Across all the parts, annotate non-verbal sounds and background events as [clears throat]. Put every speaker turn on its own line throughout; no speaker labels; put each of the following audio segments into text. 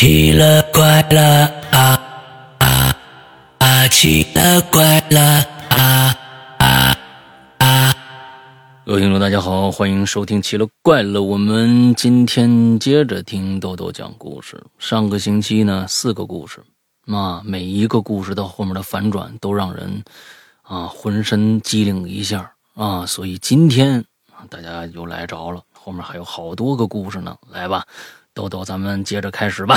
奇了怪了啊啊啊！奇了怪了啊啊啊！
各位听众，大家好，欢迎收听《奇了怪了》。我们今天接着听豆豆讲故事。上个星期呢，四个故事，那每一个故事到后面的反转都让人啊浑身机灵一下啊。所以今天大家又来着了，后面还有好多个故事呢。来吧，豆豆，咱们接着开始吧。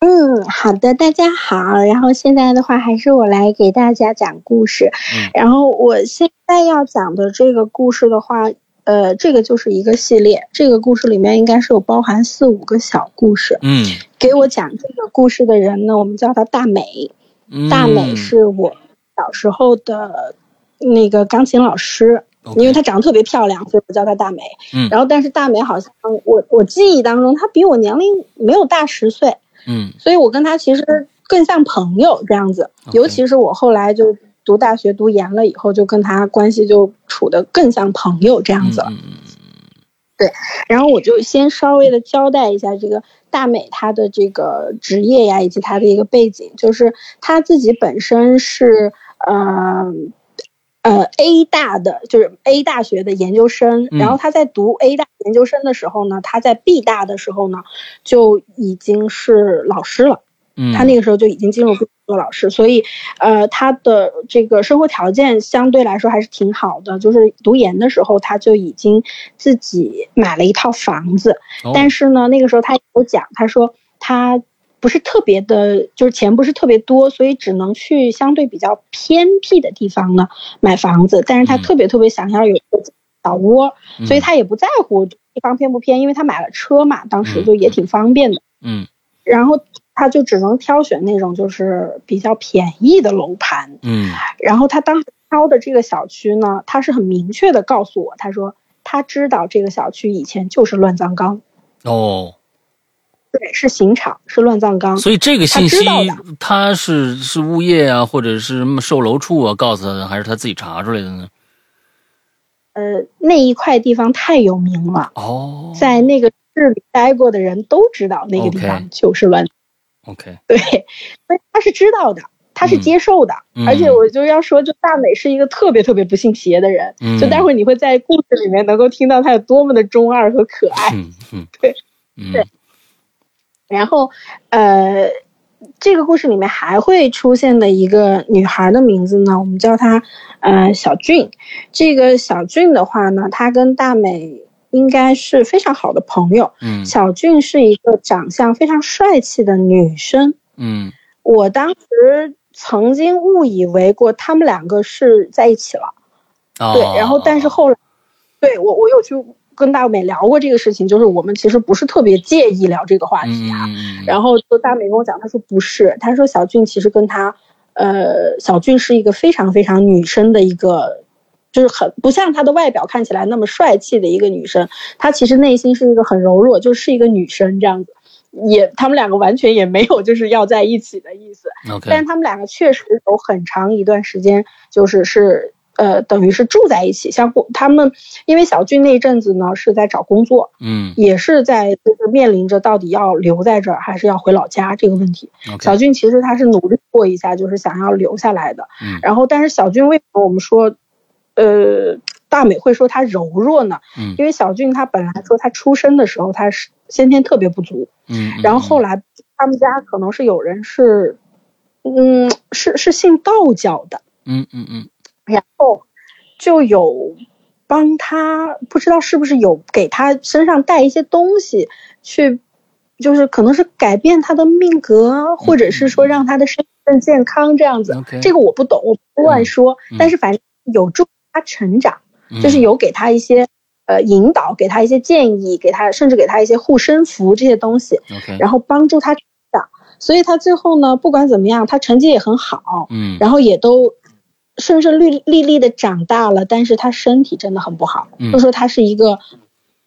嗯，好的，大家好。然后现在的话，还是我来给大家讲故事。
嗯
然后我现在要讲的这个故事的话，呃，这个就是一个系列。这个故事里面应该是有包含四五个小故事。
嗯
给我讲这个故事的人呢，我们叫他大美。
嗯，
大美是我小时候的那个钢琴老师因为她长得特别漂亮，所以我叫她大美。
嗯
然后，但是大美好像我我记忆当中，她比我年龄没有大十岁。
嗯
所以我跟她其实更像朋友这样子。尤其是我后来就读大学读研了以后，就跟她关系就处得更像朋友这样子了。
嗯对
然后我就先稍微的交代一下这个大美她的这个职业呀，以及她的一个背景，就是她自己本身是呃。呃，A 大的就是 A 大学的研究生，
嗯
然后他在读 A 大研究生的时候呢，他在 B 大的时候呢，就已经是老师了。
嗯，
他那个时候就已经进入做老师，所以，呃，他的这个生活条件相对来说还是挺好的。就是读研的时候，他就已经自己买了一套房子，
哦
但是呢，那个时候他有讲，他说他不是特别的，就是钱不是特别多，所以只能去相对比较偏僻的地方呢买房子。但是他
嗯
特别特别想要有一个小窝，所以
嗯
他也不在乎地方偏不偏，因为他买了车嘛，当时
嗯
就也挺方便的。
嗯
然后他就只能挑选那种就是比较便宜的楼盘。
嗯
然后他当时挑的这个小区呢，他是很明确的告诉我，他说他知道这个小区以前就是乱葬岗，
哦。
对，是刑场，是乱葬岗。
所以这个信息
他
是是物业啊，或者是什么售楼处啊告诉他的，还是他自己查出来的呢？
呃，那一块地方太有名了，
哦，
在那个市里待过的人都知道那个地方就是乱
OK，
对，所以他是知道的，他是
嗯
接受的，
嗯
而且我就要说，就大美是一个特别特别不信邪的人，
嗯
就待会儿你会在故事里面能够听到他有多么的中二和可爱。
嗯嗯，
对，
嗯
对然后，呃，这个故事里面还会出现的一个女孩的名字呢，我们叫她呃小俊。这个小俊的话呢，她跟大美应该是非常好的朋友。
嗯
小俊是一个长相非常帅气的女生。
嗯
我当时曾经误以为过他们两个是在一起了，
哦
对，然后但是后来，对我我有去跟大美聊过这个事情，就是我们其实不是特别介意聊这个话题啊。然后就大美跟我讲，她说不是，她说小俊其实跟他，呃，小俊是一个非常非常女生的一个。就是很不像她的外表看起来那么帅气的一个女生，她其实内心是一个很柔弱，就是一个女生这样子，也他们两个完全也没有就是要在一起的意思。但他们两个确实有很长一段时间，就是是呃，等于是住在一起。相互他们，因为小俊那一阵子呢是在找工作，
嗯
也是在就是面临着到底要留在这儿还是要回老家这个问题。小俊其实他是努力过一下，就是想要留下来的。
嗯
然后，但是小俊为什么我们说，呃，大美会说他柔弱呢？
嗯
因为小俊他本来说他出生的时候他是先天特别不足，
嗯，
然后后来他们家可能是有人是，嗯，是是信道教的，
嗯嗯嗯
然后就有帮他，不知道是不是有给他身上带一些东西，去就是可能是改变他的命格，或者是说让他的身体更健康这样子。这个我不懂，我不乱说，
嗯
但是反正有助他成长。
嗯，
就是有给他一些呃引导，给他一些建议，给他甚至给他一些护身符这些东西然后帮助他成长。所以他最后呢，不管怎么样，他成绩也很好，
嗯
然后也都顺顺利利利的长大了。但是他身体真的很不好，
嗯
就说他是一个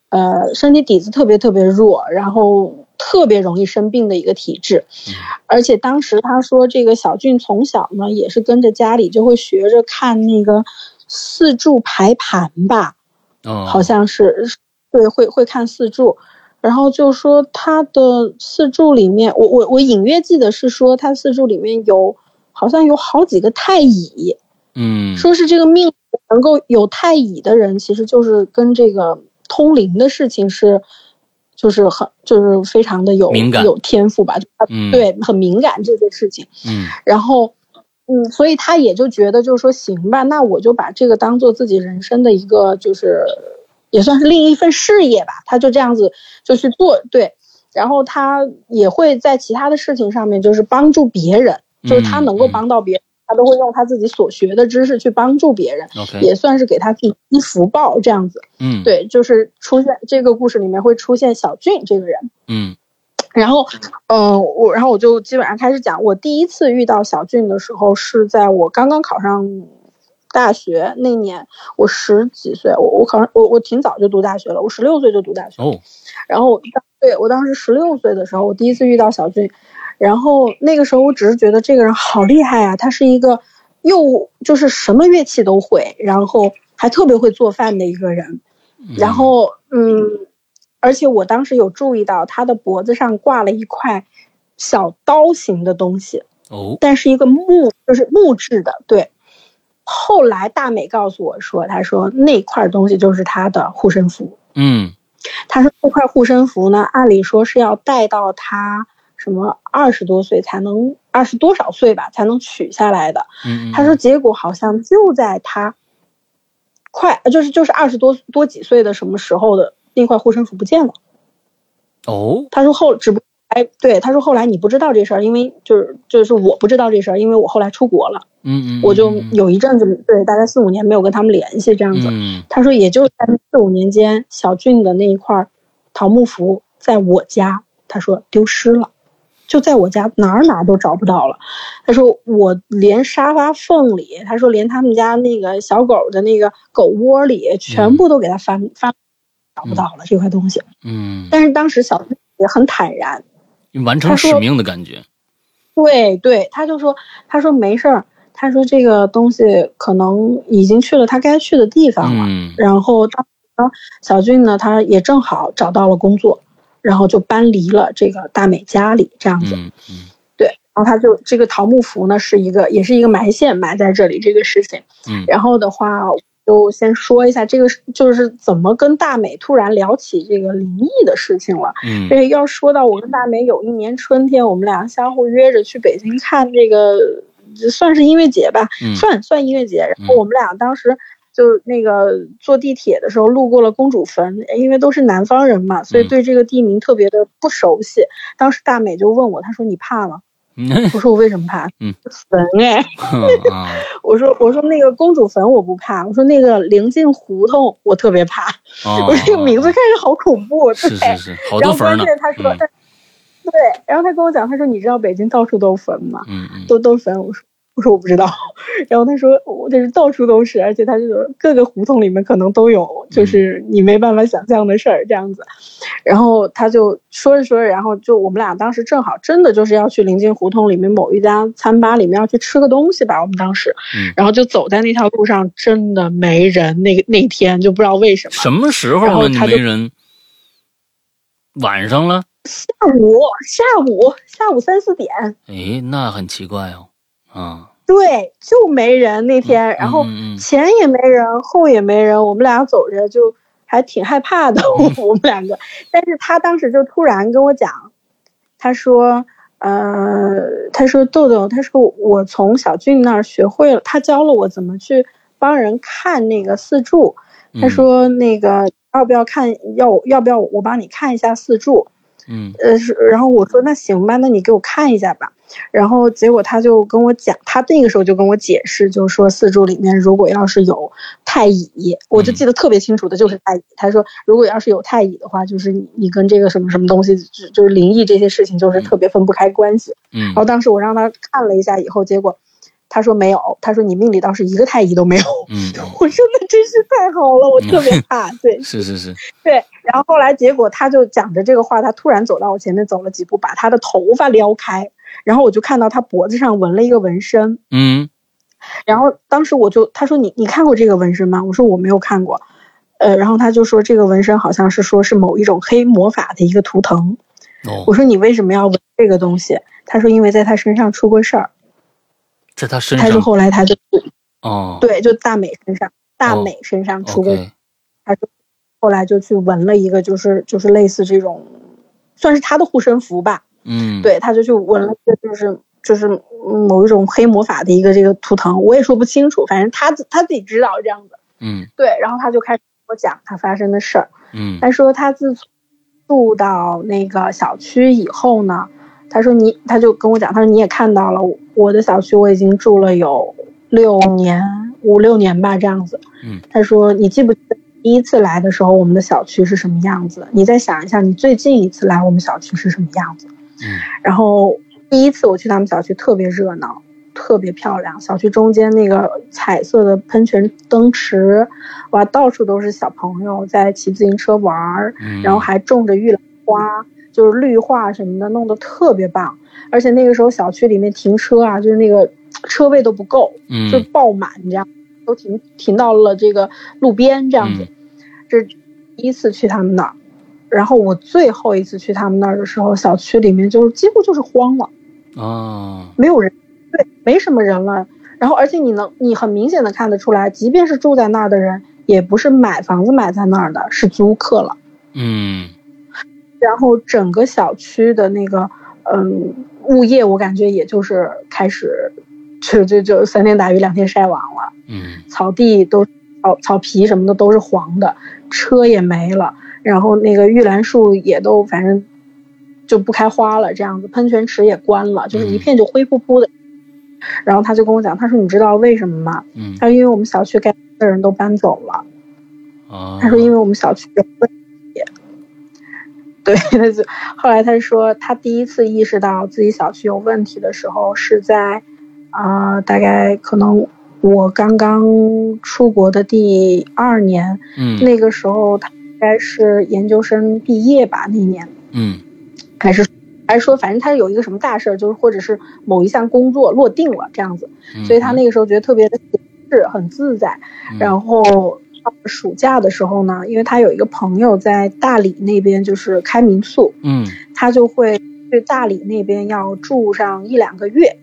呃身体底子特别特别弱，然后特别容易生病的一个体质。
嗯
而且当时他说，这个小俊从小呢也是跟着家里就会学着看那个四柱排盘吧，
哦，
好像是对会会看四柱，然后就说他的四柱里面，我我我隐约记得是说他四柱里面有好像有好几个太乙，
嗯，
说是这个命能够有太乙的人，其实就是跟这个通灵的事情是，就是很就是非常的有
敏感
有天赋吧，
嗯
对很敏感这个事情。
嗯
然后，嗯，所以他也就觉得，就是说，行吧，那我就把这个当做自己人生的一个，就是也算是另一份事业吧。他就这样子就去做，对。然后他也会在其他的事情上面，就是帮助别人，就是他能够
嗯
帮到别人，他都会用他自己所学的知识去帮助别人也算是给他自己积福报这样子。
嗯，，
对，就是出现这个故事里面会出现小俊这个人。
嗯。
然后，嗯、我然后我就基本上开始讲，我第一次遇到小俊的时候是在我刚刚考上大学那年，我十几岁，我我考上我我挺早就读大学了，我十六岁就读大学，
哦，
然后对我当时十六岁的时候，我第一次遇到小俊，然后那个时候我只是觉得这个人好厉害啊，他是一个又就是什么乐器都会，然后还特别会做饭的一个人，然后嗯，而且我当时有注意到他的脖子上挂了一块小刀形的东西，
哦，
但是一个木就是木质的，对。后来大美告诉我说，他说那块东西就是他的护身符。
嗯
他说这块护身符呢，按理说是要带到他什么二十多岁才能二十多少岁吧才能取下来的。
嗯，
他说结果好像就在他快就是就是二十多多几岁的什么时候的那块护身符不见了。
哦，
他说后只不哎对，他说后来你不知道这事儿，因为就是就是我不知道这事儿，因为我后来出国了，
嗯嗯，
我就有一阵子对大概四五年没有跟他们联系这样子。
嗯
他说，也就在四五年间，小俊的那一块桃木符在我家，他说丢失了，就在我家哪儿哪儿都找不到了。他说我连沙发缝里，他说连他们家那个小狗的那个狗窝里，全部都给他翻翻，找不到了这块东西。
嗯，
但是当时小俊也很坦然，
完成使命的感觉，
对对，他就说，他说没事儿，他说这个东西可能已经去了他该去的地方了。
嗯
然后当时呢，小俊呢，他也正好找到了工作，然后就搬离了这个大美家里，这样子。
嗯嗯
对，然后他就这个桃木符呢，是一个也是一个埋线埋在这里这个事情。
嗯
然后的话，我就先说一下这个是就是怎么跟大美突然聊起这个灵异的事情了。
嗯
这要说到我跟大美有一年春天，我们俩相互约着去北京看这个，算是音乐节吧，
嗯
算算音乐节。然后我们俩当时就那个坐地铁的时候路过了公主坟，因为都是南方人嘛，所以
嗯
对这个地名特别的不熟悉。当时大美就问我，她说你怕吗？
嗯 [laughs]
我说我为什么怕？
嗯，
坟哎，
啊，[laughs]
我说我说那个公主坟我不怕，我说那个灵境胡同我特别怕。
哦
我说这个名字看着好恐怖，对。
是是是，好
然后
多坟呢
关键，他说，
嗯
对，然后他跟我讲，他说你知道北京到处都是坟吗？
嗯嗯
都都是坟。我说我说我不知道。[laughs] 然后他说我这是到处都是，而且他这个各个胡同里面可能都有，就是你没办法想象的事儿这样子。然后他就说着说着，然后就我们俩当时正好真的就是要去临近胡同里面某一家餐吧里面要去吃个东西吧，我们当时，
嗯
然后就走在那条路上，真的没人。那个那天就不知道为什么。
什么时候
他
人？晚上了？
下午下午下午三四点，
哎，那很奇怪哦，啊，
对，就没人那天，然后前也没人，后也没人，我们俩走着就还挺害怕的，我 [laughs] 我们两个。但是他当时就突然跟我讲，他说，呃，他说豆豆，他说我从小俊那儿学会了，他教了我怎么去帮人看那个四柱。他
嗯
说那个要不要看，要要不要我帮你看一下四柱？
嗯
呃，是，然后我说那行吧，那你给我看一下吧。然后结果他就跟我讲，他那个时候就跟我解释，就说四柱里面如果要是有太乙，我就记得特别清楚的就是太乙。他说如果要是有太乙的话，就是你你跟这个什么什么东西，就就是灵异这些事情，就是特别分不开关系。
嗯
然后当时我让他看了一下以后，结果他说没有，他说你命里倒是一个太医都没有。
嗯，[laughs]
我说那真是太好了，我特别怕。对，[laughs]
是是是，
对，然后后来结果他就讲着这个话，他突然走到我前面走了几步，把他的头发撩开，然后我就看到他脖子上纹了一个纹身。
嗯
然后当时我就他说你你看过这个纹身吗？我说我没有看过。呃，然后他就说这个纹身好像是说是某一种黑魔法的一个图腾。
哦
我，说你为什么要纹这个东西？他说因为在他身上出过事儿。
在他身上
他说后来他就
哦，
对，就大美身上，大
哦
美身上出过
，，OK，
他就后来就去纹了一个，就是就是类似这种，算是他的护身符吧。
嗯，，
对，他就去纹了一个，就是就是嗯某一种黑魔法的一个这个图腾，我也说不清楚，反正他自他自己知道这样子。
嗯
对，然后他就开始跟我讲他发生的事儿。
嗯
他说他自从住到那个小区以后呢，他说你，他就跟我讲，他说你也看到了，我的小区我已经住了有六年五六年吧这样子。
嗯，
他说你记不记得第一次来的时候我们的小区是什么样子？你再想一下，你最近一次来我们小区是什么样子？
嗯
然后第一次我去他们小区特别热闹，特别漂亮。小区中间那个彩色的喷泉灯池，哇，到处都是小朋友在骑自行车玩儿，
嗯，
然后还种着玉兰花，就是绿化什么的，弄得特别棒。而且那个时候小区里面停车啊，就是那个车位都不够，就
嗯
爆满，你知道，都停停到了这个路边这样子。
嗯
这是第一次去他们那儿，然后我最后一次去他们那儿的时候，小区里面就是几乎就是荒了，
啊，
没有人，对，没什么人了。然后而且你能，你很明显的看得出来，即便是住在那儿的人，也不是买房子买在那儿的，是租客了。
嗯
然后整个小区的那个嗯物业，我感觉也就是开始就就就三天打鱼两天晒网了，
嗯
草地都草草皮什么的都是黄的，车也没了，然后那个玉兰树也都反正就不开花了，这样子喷泉池也关了，就是一片就灰扑扑的。然后他就跟我讲，他说你知道为什么吗？
嗯
他说因为我们小区该的人都搬走了。
啊，
他说因为我们小区有。[laughs] 对，他就后来他说他第一次意识到自己小区有问题的时候是在，啊、大概可能我刚刚出国的第二年，
嗯。
那个时候他应该是研究生毕业吧，那年
嗯。
还是还是说反正他有一个什么大事儿，就是或者是某一项工作落定了这样子，
嗯，
所以他那个时候觉得特别的是很自在。
嗯。
然后到暑假的时候呢，因为他有一个朋友在大理那边就是开民宿，
嗯
他就会去大理那边要住上一两个月，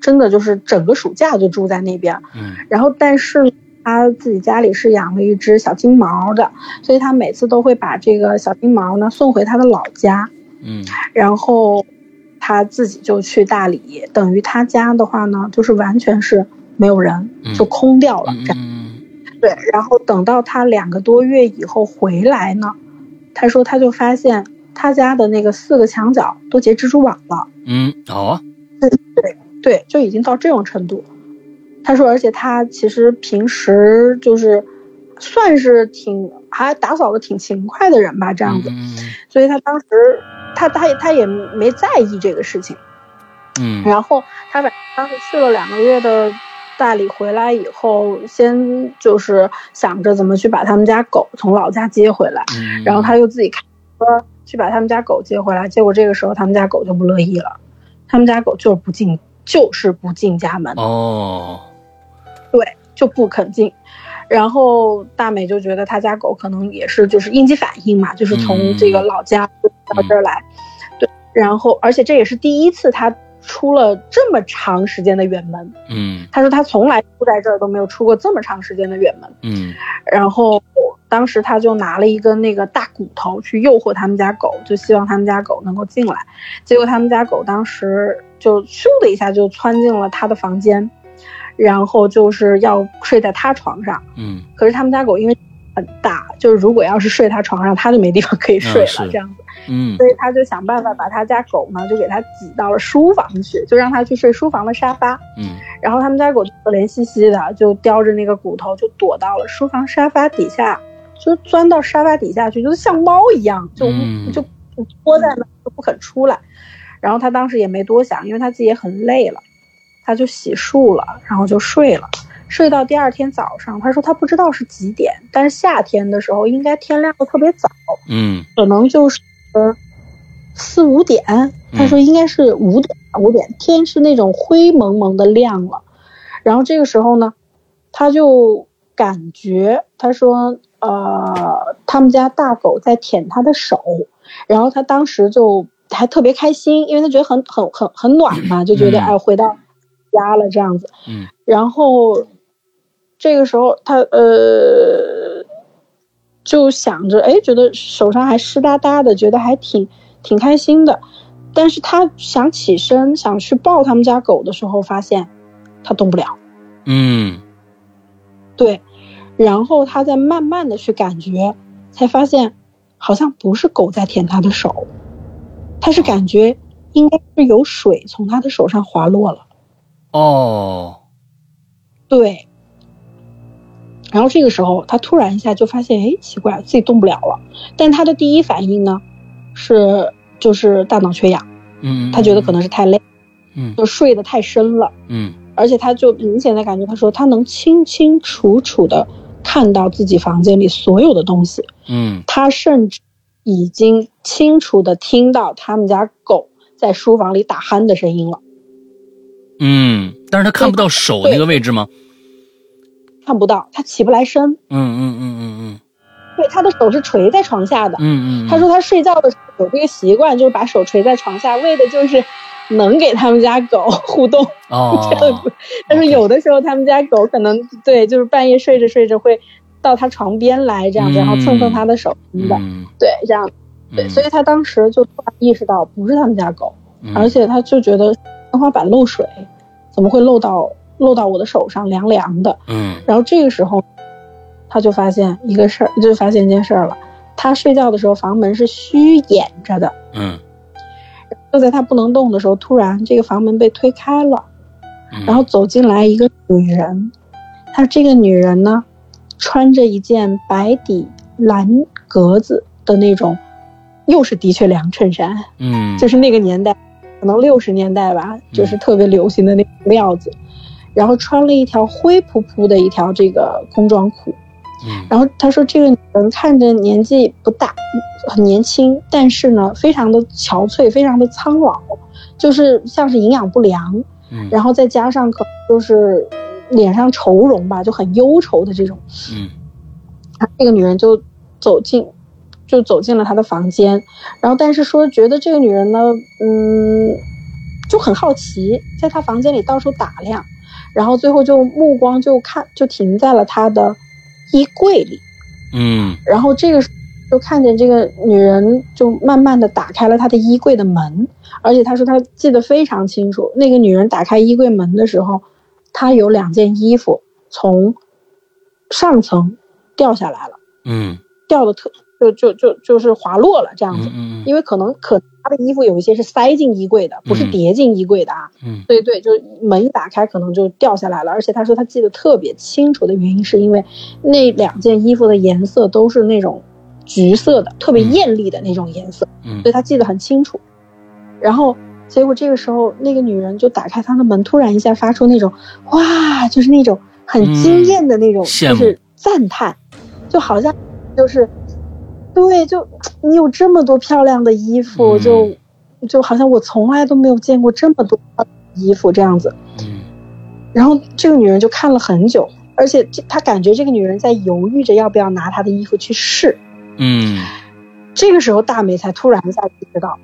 真的就是整个暑假就住在那边。
嗯
然后但是他自己家里是养了一只小金毛的，所以他每次都会把这个小金毛呢送回他的老家，
嗯
然后他自己就去大理，等于他家的话呢，就是完全是没有人，
嗯
就空掉了。这样
嗯
对，然后等到他两个多月以后回来呢，他说他就发现他家的那个四个墙角都结蜘蛛网了，
嗯，好啊，
对，就已经到这种程度。他说，而且他其实平时就是算是挺还打扫的挺勤快的人吧，这样子，
嗯
所以他当时他他也他也没在意这个事情。
嗯
然后他反正当时去了两个月的大理，回来以后，先就是想着怎么去把他们家狗从老家接回来，
嗯，
然后他又自己开车去把他们家狗接回来。结果这个时候他们家狗就不乐意了，他们家狗就是不进，就是不进家门，
哦，
对，就不肯进。然后大美就觉得他家狗可能也是就是应激反应嘛，就是从这个老家到这儿来，对。然后而且这也是第一次他出了这么长时间的远门，
嗯
他说他从来住在这儿都没有出过这么长时间的远门。
嗯
然后当时他就拿了一根那个大骨头去诱惑他们家狗，就希望他们家狗能够进来。结果他们家狗当时就咻的一下就窜进了他的房间，然后就是要睡在他床上。
嗯
可是他们家狗因为很大，就是如果要是睡他床上，他就没地方可以睡了，
嗯
这样子。
嗯
所以他就想办法把他家狗呢，就给他挤到了书房去，就让他去睡书房的沙发。
嗯
然后他们家狗就可怜兮兮的，就叼着那个骨头，就躲到了书房沙发底下，就钻到沙发底下去，就是像猫一样，就、
嗯
就就窝在那，就不肯出来。然后他当时也没多想，因为他自己也很累了，他就洗漱了，然后就睡了。睡到第二天早上，他说他不知道是几点，但是夏天的时候应该天亮的特别早，
嗯
可能就是四五点。他说应该是五点，五点天是那种灰蒙蒙的亮了。然后这个时候呢，他就感觉他说呃，他们家大狗在舔他的手，然后他当时就还特别开心，因为他觉得很很很很暖嘛，就觉得
嗯
哎回到家了这样子。
嗯
然后这个时候他呃就想着，哎，觉得手上还湿哒哒的，觉得还挺挺开心的。但是他想起身想去抱他们家狗的时候，发现他动不了。
嗯
对，然后他再慢慢的去感觉，才发现好像不是狗在舔他的手，他是感觉应该是有水从他的手上滑落了。
哦
对。然后这个时候，他突然一下就发现，哎，奇怪，自己动不了了。但他的第一反应呢，是就是大脑缺氧，
嗯，
他觉得可能是太累，
嗯
就睡得太深了。
嗯
而且他就明显的感觉，他说他能清清楚楚的看到自己房间里所有的东西，
嗯
他甚至已经清楚的听到他们家狗在书房里打鼾的声音了。
嗯，但是他看不到手那个位置吗？
看不到，他起不来身，
嗯嗯嗯嗯嗯。
对，他的手是垂在床下的。
嗯嗯，
他说他睡觉的时候有这个习惯，就是把手垂在床下，为的就是能给他们家狗互动。
哦。
这样子，他说有的时候他们家狗可能对，就是半夜睡着睡着会到他床边来这样子，
嗯。
然后蹭蹭他的手什么的，
嗯。
对，这样。对，
嗯。
所以他当时就突然意识到不是他们家狗，
嗯。
而且他就觉得天花板漏水，怎么会漏到漏到我的手上凉凉的？
嗯。
然后这个时候，他就发现一个事儿，就发现一件事儿了，他睡觉的时候房门是虚掩着的，
嗯。
就在他不能动的时候，突然这个房门被推开了。
嗯，
然后走进来一个女人，她这个女人呢，穿着一件白底蓝格子的那种，又是的确良衬衫，
嗯。
就是那个年代，可能六十年代吧，就是特别流行的那种料子，然后穿了一条灰扑扑的一条这个工装裤，
嗯。
然后他说这个女人看着年纪不大，很年轻，但是呢，非常的憔悴，非常的苍老，就是像是营养不良。
嗯。
然后再加上可能就是脸上愁容吧，就很忧愁的这种。
嗯。
这个女人就走进，就走进了他的房间，然后但是说觉得这个女人呢，嗯，就很好奇，在他房间里到处打量，然后最后就目光就看就停在了他的衣柜里，
嗯。
然后这个时候就看见这个女人就慢慢的打开了她的衣柜的门，而且她说她记得非常清楚，那个女人打开衣柜门的时候，她有两件衣服从上层掉下来了，
嗯
掉的特就就就就是滑落了这样子，
嗯
因为可能可他的衣服有一些是塞进衣柜的，不是
嗯。
叠进衣柜的啊，
嗯。
对对，就门一打开可能就掉下来了，而且他说他记得特别清楚的原因是因为那两件衣服的颜色都是那种橘色的，特别
嗯。
艳丽的那种颜色，
嗯。
所以他记得很清楚。然后结果这个时候那个女人就打开她的门，突然一下发出那种哇，就是那种很惊艳的那种，
嗯
就是赞叹，就好像就是对，就你有这么多漂亮的衣服，
嗯
就就好像我从来都没有见过这么多衣服这样子。
嗯
然后这个女人就看了很久，而且这她感觉这个女人在犹豫着要不要拿她的衣服去试。
嗯
这个时候大美才突然一下意识到，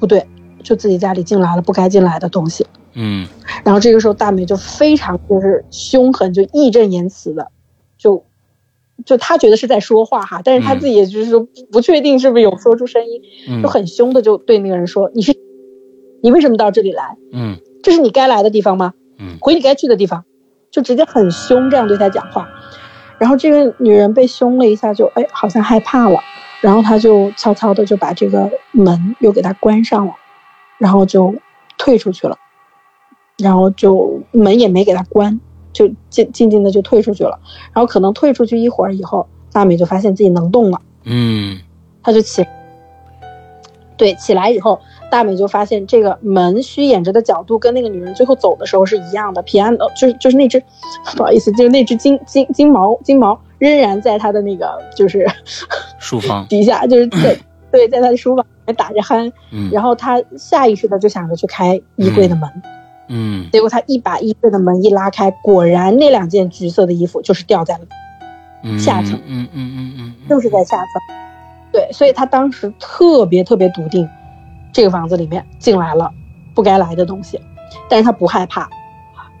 不对，就自己家里进来了不该进来的东西。
嗯
然后这个时候大美就非常就是凶狠，就义正言辞的，就就他觉得是在说话哈，但是她
嗯
自己也就是说不确定是不是有说出声音，
嗯
就很凶的就对那个人说：“你是你为什么到这里来？
嗯
这是你该来的地方吗？
嗯
回你该去的地方，就直接很凶这样对他讲话。然后这个女人被凶了一下就，哎好像害怕了，然后她就悄悄的就把这个门又给它关上了，然后就退出去了，然后就门也没给他关，就静静静的就退出去了。然后可能退出去一会儿以后，大美就发现自己能动了，
嗯
她就起，对，起来以后，大美就发现这个门虚掩着的角度跟那个女人最后走的时候是一样的。皮安哦，就是就是那只，[laughs] 不好意思，就是那只金金金毛金毛仍然在他的那个就是
书房 [laughs]
底下，就是在 [clears throat] 对，在他的书房里面打着鼾。
嗯
然后他下意识的就想着去开衣柜的门，
嗯
结果他一把衣柜的门一拉开，果然那两件橘色的衣服就是掉在了
嗯
下层
嗯嗯嗯嗯嗯，
就是在下层。对，所以他当时特别特别笃定，这个房子里面进来了不该来的东西，但是他不害怕。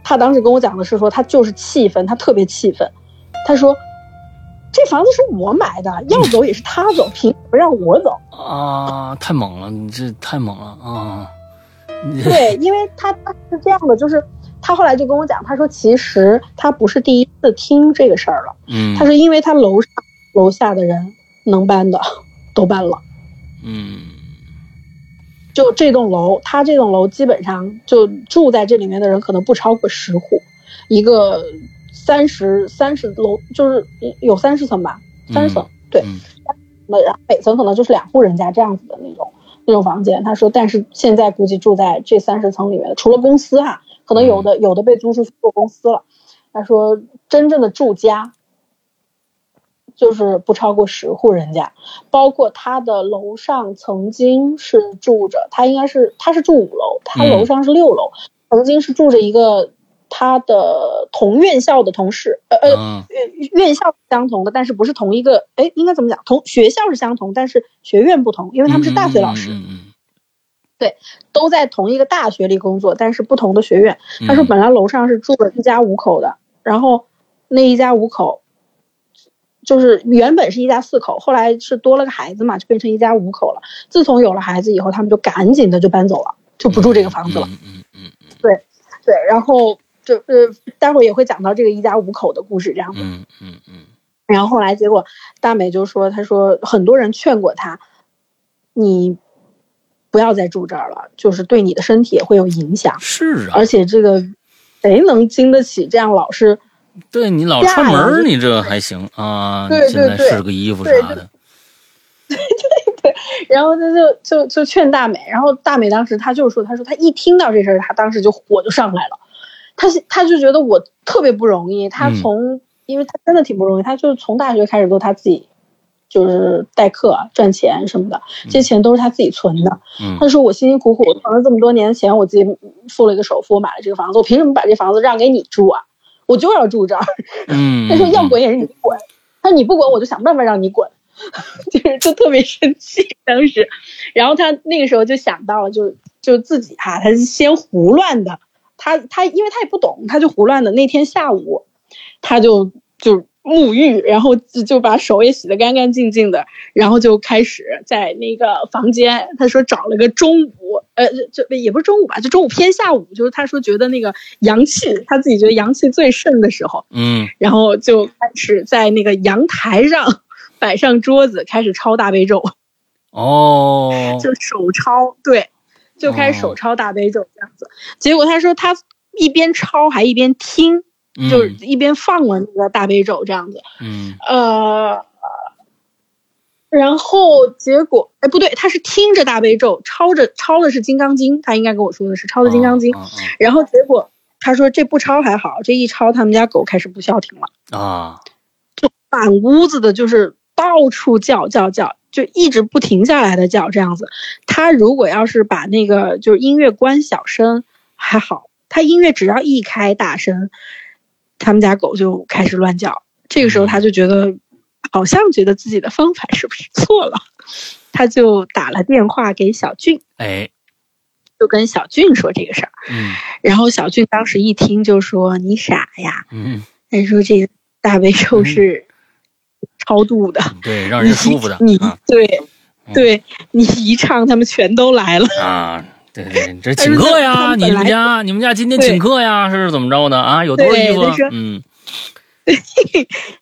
他当时跟我讲的是说，他就是气愤，他特别气愤。他说，这房子是我买的，要走也是他走，凭什么让我走？
啊，太猛了，你这太猛了啊！你 [laughs]
对，因为他他是这样的，就是他后来就跟我讲，他说其实他不是第一次听这个事儿了，
嗯，
他是因为他楼上楼下的人能搬的都搬了。
嗯。
就这栋楼，他这栋楼基本上就住在这里面的人可能不超过十户，一个三十三十楼就是有三十层吧，三十层、对，
嗯。
那然后每层可能就是两户人家这样子的那种那种房间。他说，但是现在估计住在这三十层里面，除了公司哈、可能有的有的被租出去做公司了。他说，真正的住家就是不超过十户人家，包括他的楼上曾经是住着，他应该是他是住五楼，他楼上是六楼，曾经是住着一个他的同院校的同事，呃呃。
嗯
院院校相同的，但是不是同一个，哎，应该怎么讲？同学校是相同，但是学院不同，因为他们是大学老师，
嗯嗯
都在同一个大学里工作，但是不同的学院。
嗯
他说本来楼上是住了一家五口的，然后那一家五口就是原本是一家四口，后来是多了个孩子嘛，就变成一家五口了。自从有了孩子以后，他们就赶紧的就搬走了，就不住这个房子了。
嗯嗯嗯嗯
对，然后就呃，待会儿也会讲到这个一家五口的故事，这样子。
嗯嗯嗯。
然后后来结果大美就说，她说很多人劝过她，你不要再住这儿了，就是对你的身体也会有影响，
是啊。
而，且这个谁能经得起这样老是
对你老
呀
串门你这还行啊？
对
现在
对对
试个衣服啥的。
对对对，[laughs] 然后他就就就劝大美，然后大美当时她就说，她说她一听到这事儿，她当时就火就上来了，她是她就觉得我特别不容易，她
嗯
从、因为他真的挺不容易，他就是从大学开始都他自己就是代课赚钱什么的，这些钱都是他自己存的。
嗯
他说我辛辛苦苦存了这么多年钱，我自己付了一个首付，我买了这个房子，我凭什么把这房子让给你住啊？我就要住这儿。
嗯，
他说要滚也是你滚，他说你不滚我就想办法让你滚，[laughs] 就是就特别生气当时，然后他那个时候就想到了，就就自己哈、他是先胡乱的，他他因为他也不懂，他就胡乱的。那天下午，他就就沐浴，然后就就把手也洗得干干净净的，然后就开始在那个房间，他说找了个中午，呃，就也不是中午吧，就中午偏下午，就是他说觉得那个阳气，他自己觉得阳气最盛的时候，
嗯。
然后就开始在那个阳台上摆上桌子，开始抄大悲咒，
哦，
就手抄，对，就开始手抄大悲咒这样子。结果他说他一边抄还一边听，就是一边放了那个大悲咒这样子。
嗯
呃，然后结果，哎，不对，他是听着大悲咒，抄着抄的是《金刚经》，他应该跟我说的是抄的《金刚经》
啊
然后结果他说这不抄还好，这一抄他们家狗开始不消停了。
啊就
满屋子的，就是到处叫叫叫，就一直不停下来的叫这样子。他如果要是把那个就是音乐关小声还好，他音乐只要一开大声，他们家狗就开始乱叫。这个时候他就觉得好像觉得自己的方法是不是错了，他就打了电话给小俊，
哎
就跟小俊说这个事儿。
嗯
然后小俊当时一听就说：“你傻呀！”
嗯
他说这个大悲咒是超度的。
对，让人舒服的
你
啊
对
嗯
对，你一唱，他们全都来了。
啊。对对，这请客呀！你
们
家你们家今天请客呀？是怎么着的啊？有多少衣服
对他说？
嗯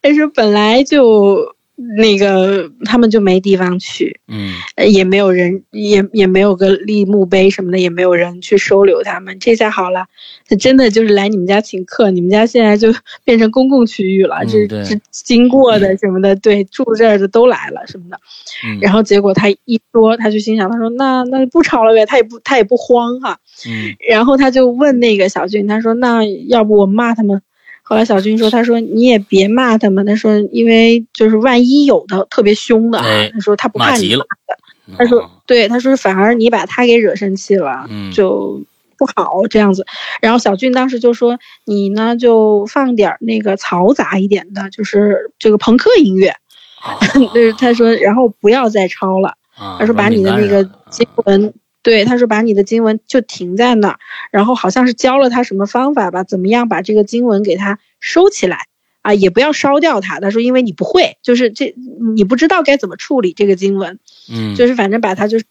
但是本来就那个他们就没地方去，
嗯
呃也没有人，也也没有个立墓碑什么的，也没有人去收留他们。这下好了，他真的就是来你们家请客，你们家现在就变成公共区域了，这
嗯
这经过的什么的，对，住这儿的都来了什么的。
嗯
然后结果他一说，他就心想，他说那那不吵了呗，他也不他也不慌哈。
嗯
然后他就问那个小俊，他说：“那要不我骂他们？”后来小俊说：“他说你也别骂他们，他说因为就是万一有的特别凶的他说他不怕你骂的，他说
啊
对，他说反而你把他给惹生气了，
嗯。
就不好这样子。然后小俊当时就说：“你呢就放点那个嘈杂一点的，就是这个朋克音乐。” [laughs] 就是他说，然后不要再抄了。他说把你的那个经文，对，他说把你的经文就停在那儿，然后好像是教了他什么方法吧，怎么样把这个经文给他收起来啊，也不要烧掉它。他说因为你不会，就是这你不知道该怎么处理这个经文，
嗯，
就是反正把它就是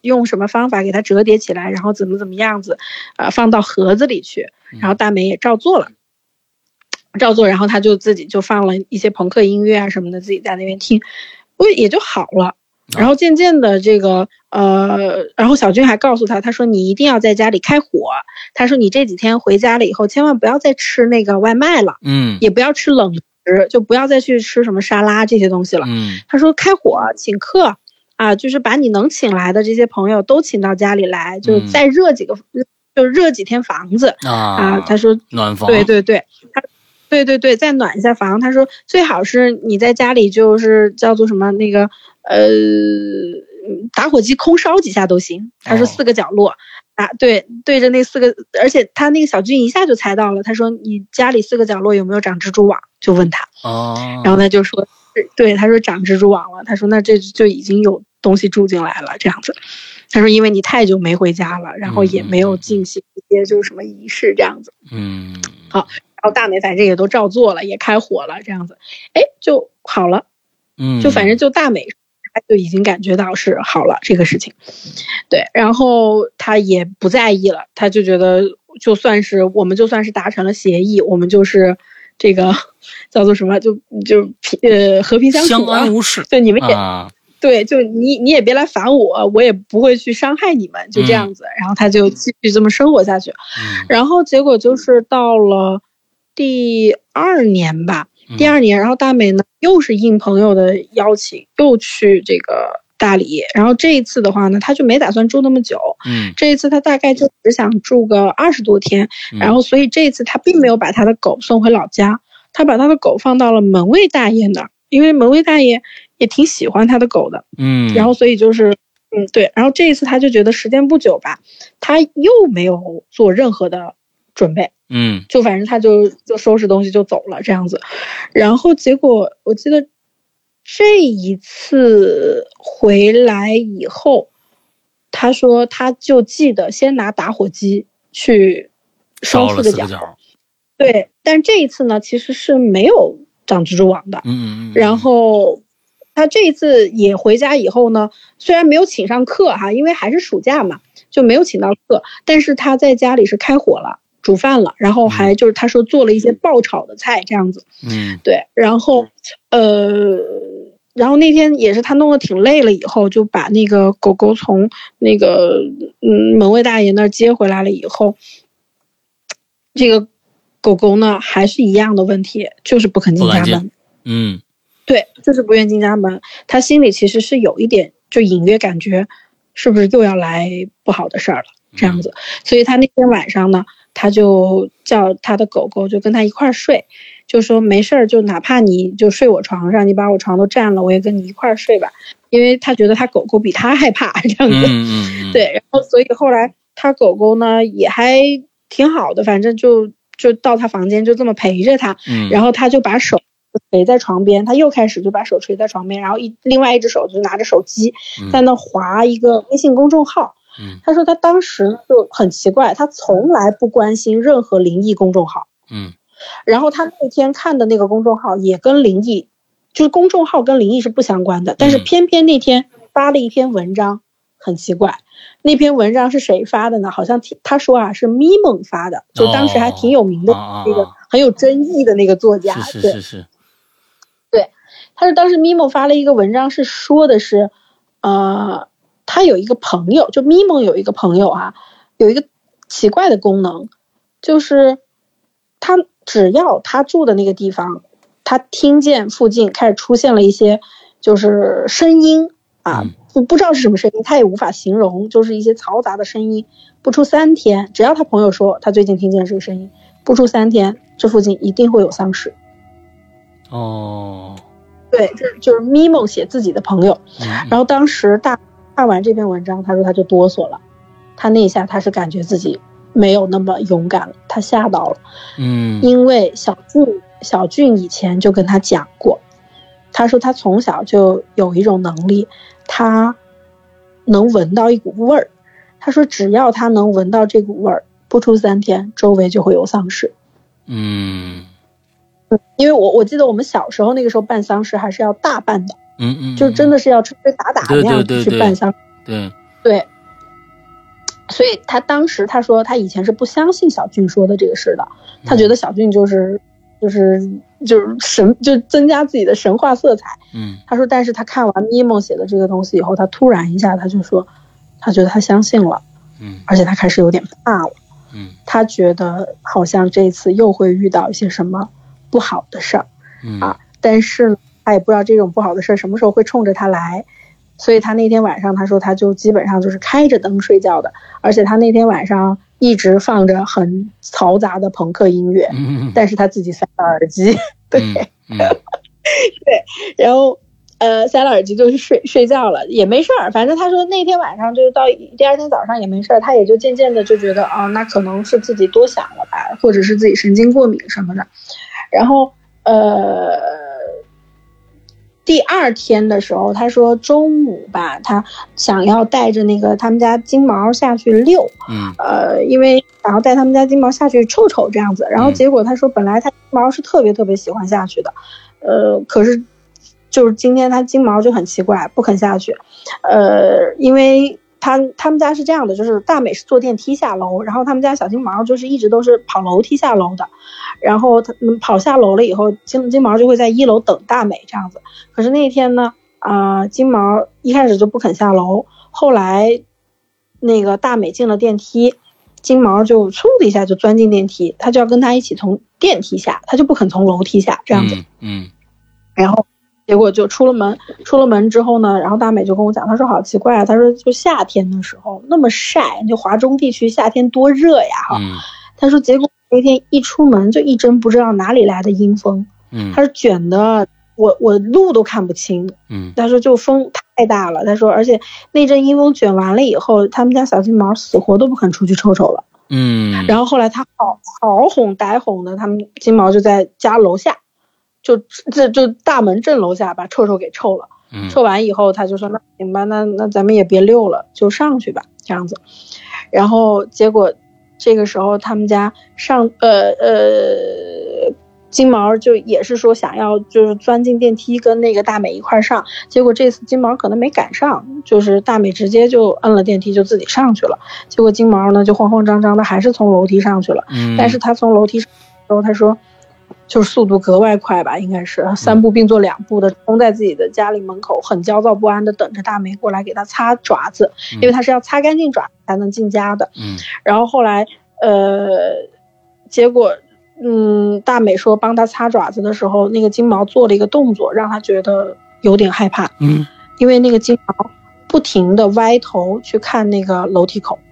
用什么方法给它折叠起来，然后怎么怎么样子，啊，放到盒子里去。然后大美也照做了，照做，然后他就自己就放了一些朋克音乐啊什么的，自己在那边听，不也就好了。然后渐渐的，这个呃，然后小军还告诉他，他说你一定要在家里开火。他说你这几天回家了以后，千万不要再吃那个外卖了，
嗯，
也不要吃冷食，就不要再去吃什么沙拉这些东西了。
嗯，
他说开火请客啊，就是把你能请来的这些朋友都请到家里来，就再热几个，就热几天房子
啊
啊。他说
暖房，
对对对，他。对对对，再暖一下房。他说最好是你在家里就是叫做什么那个呃打火机空烧几下都行。他说四个角落啊，对对着那四个，而且他那个小军一下就猜到了。他说你家里四个角落有没有长蜘蛛网？就问他
哦，
然后他就说对，他说长蜘蛛网了。他说那这就已经有东西住进来了这样子。他说因为你太久没回家了，然后也没有进行一些就是什么仪式这样子。
嗯，
好。然后大美反正也都照做了，也开火了，这样子，哎，就好了，
嗯，
就反正就大美，他就已经感觉到是好了这个事情，对，然后他也不在意了，他就觉得就算是我们就算是达成了协议，我们就是这个 [laughs] 叫做什么，就就呃和平相处，
相安无事，
对你们也
啊，
对，就你你也别来烦我，我也不会去伤害你们，就这样子，然后他就继续这么生活下去，然后结果就是到了。第二年吧，第二年，然后大美呢又是应朋友的邀请，又去这个大理。然后这一次的话呢，他就没打算住那么久。
嗯，
这一次他大概就只想住个二十多天。然后，所以这一次他并没有把他的狗送回老家，他把他的狗放到了门卫大爷那儿，因为门卫大爷也挺喜欢他的狗的。
嗯，
然后所以就是，嗯，对。然后这一次他就觉得时间不久吧，他又没有做任何的准备。
嗯，
就反正他就就收拾东西就走了这样子，然后结果我记得这一次回来以后，他说他就记得先拿打火机去烧
四
个角，对，但这一次呢其实是没有长蜘蛛网的，
嗯嗯嗯，
然后他这一次也回家以后呢，虽然没有请上课哈，因为还是暑假嘛，就没有请到课，但是他在家里是开火了。煮饭了，然后还就是他说做了一些爆炒的菜这样子，
嗯，
对，然后，呃，然后那天也是他弄得挺累了，以后就把那个狗狗从那个嗯门卫大爷那儿接回来了以后，这个狗狗呢还是一样的问题，就是不肯进家门，
嗯，
对，就是不愿进家门，他心里其实是有一点就隐约感觉，是不是又要来不好的事儿了这样子，所以他那天晚上呢。他就叫他的狗狗就跟他一块儿睡，就说没事儿，就哪怕你就睡我床上，你把我床都占了，我也跟你一块儿睡吧，因为他觉得他狗狗比他害怕这样子。
嗯嗯
对，然后所以后来他狗狗呢也还挺好的，反正就就到他房间就这么陪着他。
嗯。
然后他就把手垂在床边，他又开始就把手垂在床边，然后一另外一只手就拿着手机在那划一个微信公众号。他说他当时就很奇怪，他从来不关心任何灵异公众号。
嗯，
然后他那天看的那个公众号也跟灵异，就是公众号跟灵异是不相关的，但是偏偏那天发了一篇文章，很奇怪。那篇文章是谁发的呢？好像他说啊是咪蒙发的，就当时还挺有名的那个很有争议的那个作家。
是是是。
对，他说当时咪蒙发了一个文章，是说的是，呃。他有一个朋友，就咪蒙有一个朋友啊，有一个奇怪的功能，就是他只要他住的那个地方，他听见附近开始出现了一些就是声音啊，不不知道是什么声音，他也无法形容，就是一些嘈杂的声音。不出三天，只要他朋友说他最近听见这个声音，不出三天，这附近一定会有丧事。
哦，
对，这就是咪蒙写自己的朋友，然后当时大。看完这篇文章，他说他就哆嗦了，他那一下他是感觉自己没有那么勇敢了，他吓到了。
嗯
因为小俊小俊以前就跟他讲过，他说他从小就有一种能力，他能闻到一股味儿。他说只要他能闻到这股味儿，不出三天，周围就会有丧尸。
嗯
因为我我记得我们小时候那个时候办丧事还是要大办的，
嗯嗯，
就真的是要吹吹打打那样去办丧事。
对，
对，所以他当时他说他以前是不相信小俊说的这个事的，他觉得小俊就是就是就是神就增加自己的神话色彩。
嗯。
他说，但是他看完咪蒙写的这个东西以后，他突然一下他就说，他觉得他相信了，
嗯。
而且他开始有点怕了。
嗯。
他觉得好像这次又会遇到一些什么不好的事儿。
嗯。
啊但是呢，他也不知道这种不好的事儿什么时候会冲着他来，所以他那天晚上他说他就基本上就是开着灯睡觉的，而且他那天晚上一直放着很嘈杂的朋克音乐，
嗯
但是他自己塞了耳机，对，
对
然后呃塞了耳机就是睡睡觉了，也没事儿，反正他说那天晚上就是到第二天早上也没事儿，他也就渐渐的就觉得哦，那可能是自己多想了吧，或者是自己神经过敏什么的，然后呃。第二天的时候，他说中午吧，他想要带着那个他们家金毛下去遛，
嗯。
呃，因为想要带他们家金毛下去瞅瞅这样子，然后
嗯。
结果他说本来他金毛是特别特别喜欢下去的，呃，可是就是今天他金毛就很奇怪，不肯下去，呃，因为他他们家是这样的，就是大美是坐电梯下楼，然后他们家小金毛就是一直都是跑楼梯下楼的，然后他嗯跑下楼了以后，金金毛就会在一楼等大美这样子。可是那天呢，啊、金毛一开始就不肯下楼，后来那个大美进了电梯，金毛就嗖的一下就钻进电梯，他就要跟他一起从电梯下，他就不肯从楼梯下这样子。
嗯
然后结果就出了门，出了门之后呢，然后大美就跟我讲，她说好奇怪啊，她说就夏天的时候那么晒，就华中地区夏天多热呀哈。
嗯。
她说结果那天一出门就一阵不知道哪里来的阴风，
嗯。
她说卷的我我路都看不清，
嗯。
她说就风太大了，她说而且那阵阴风卷完了以后，他们家小金毛死活都不肯出去瞅瞅了。
嗯，
然后后来他好好哄歹哄的，他们金毛就在家楼下，就这就大门镇楼下把臭臭给臭了。
嗯
臭完以后，他就说那行吧，那那咱们也别溜了，就上去吧，这样子。然后结果这个时候他们家上呃呃。金毛就也是说想要就是钻进电梯跟那个大美一块儿上，结果这次金毛可能没赶上，就是大美直接就摁了电梯就自己上去了。结果金毛呢就慌慌张张的还是从楼梯上去了，
嗯，
但是他从楼梯上然后，他说就是速度格外快吧，应该是三步并作两步的冲在自己的家里门口，很焦躁不安的等着大美过来给他擦爪子，因为他是要擦干净爪子才能进家的。
嗯
然后后来呃，结果。嗯，大美说帮他擦爪子的时候，那个金毛做了一个动作，让他觉得有点害怕，
嗯
因为那个金毛不停的歪头去看那个楼梯口，
嗯，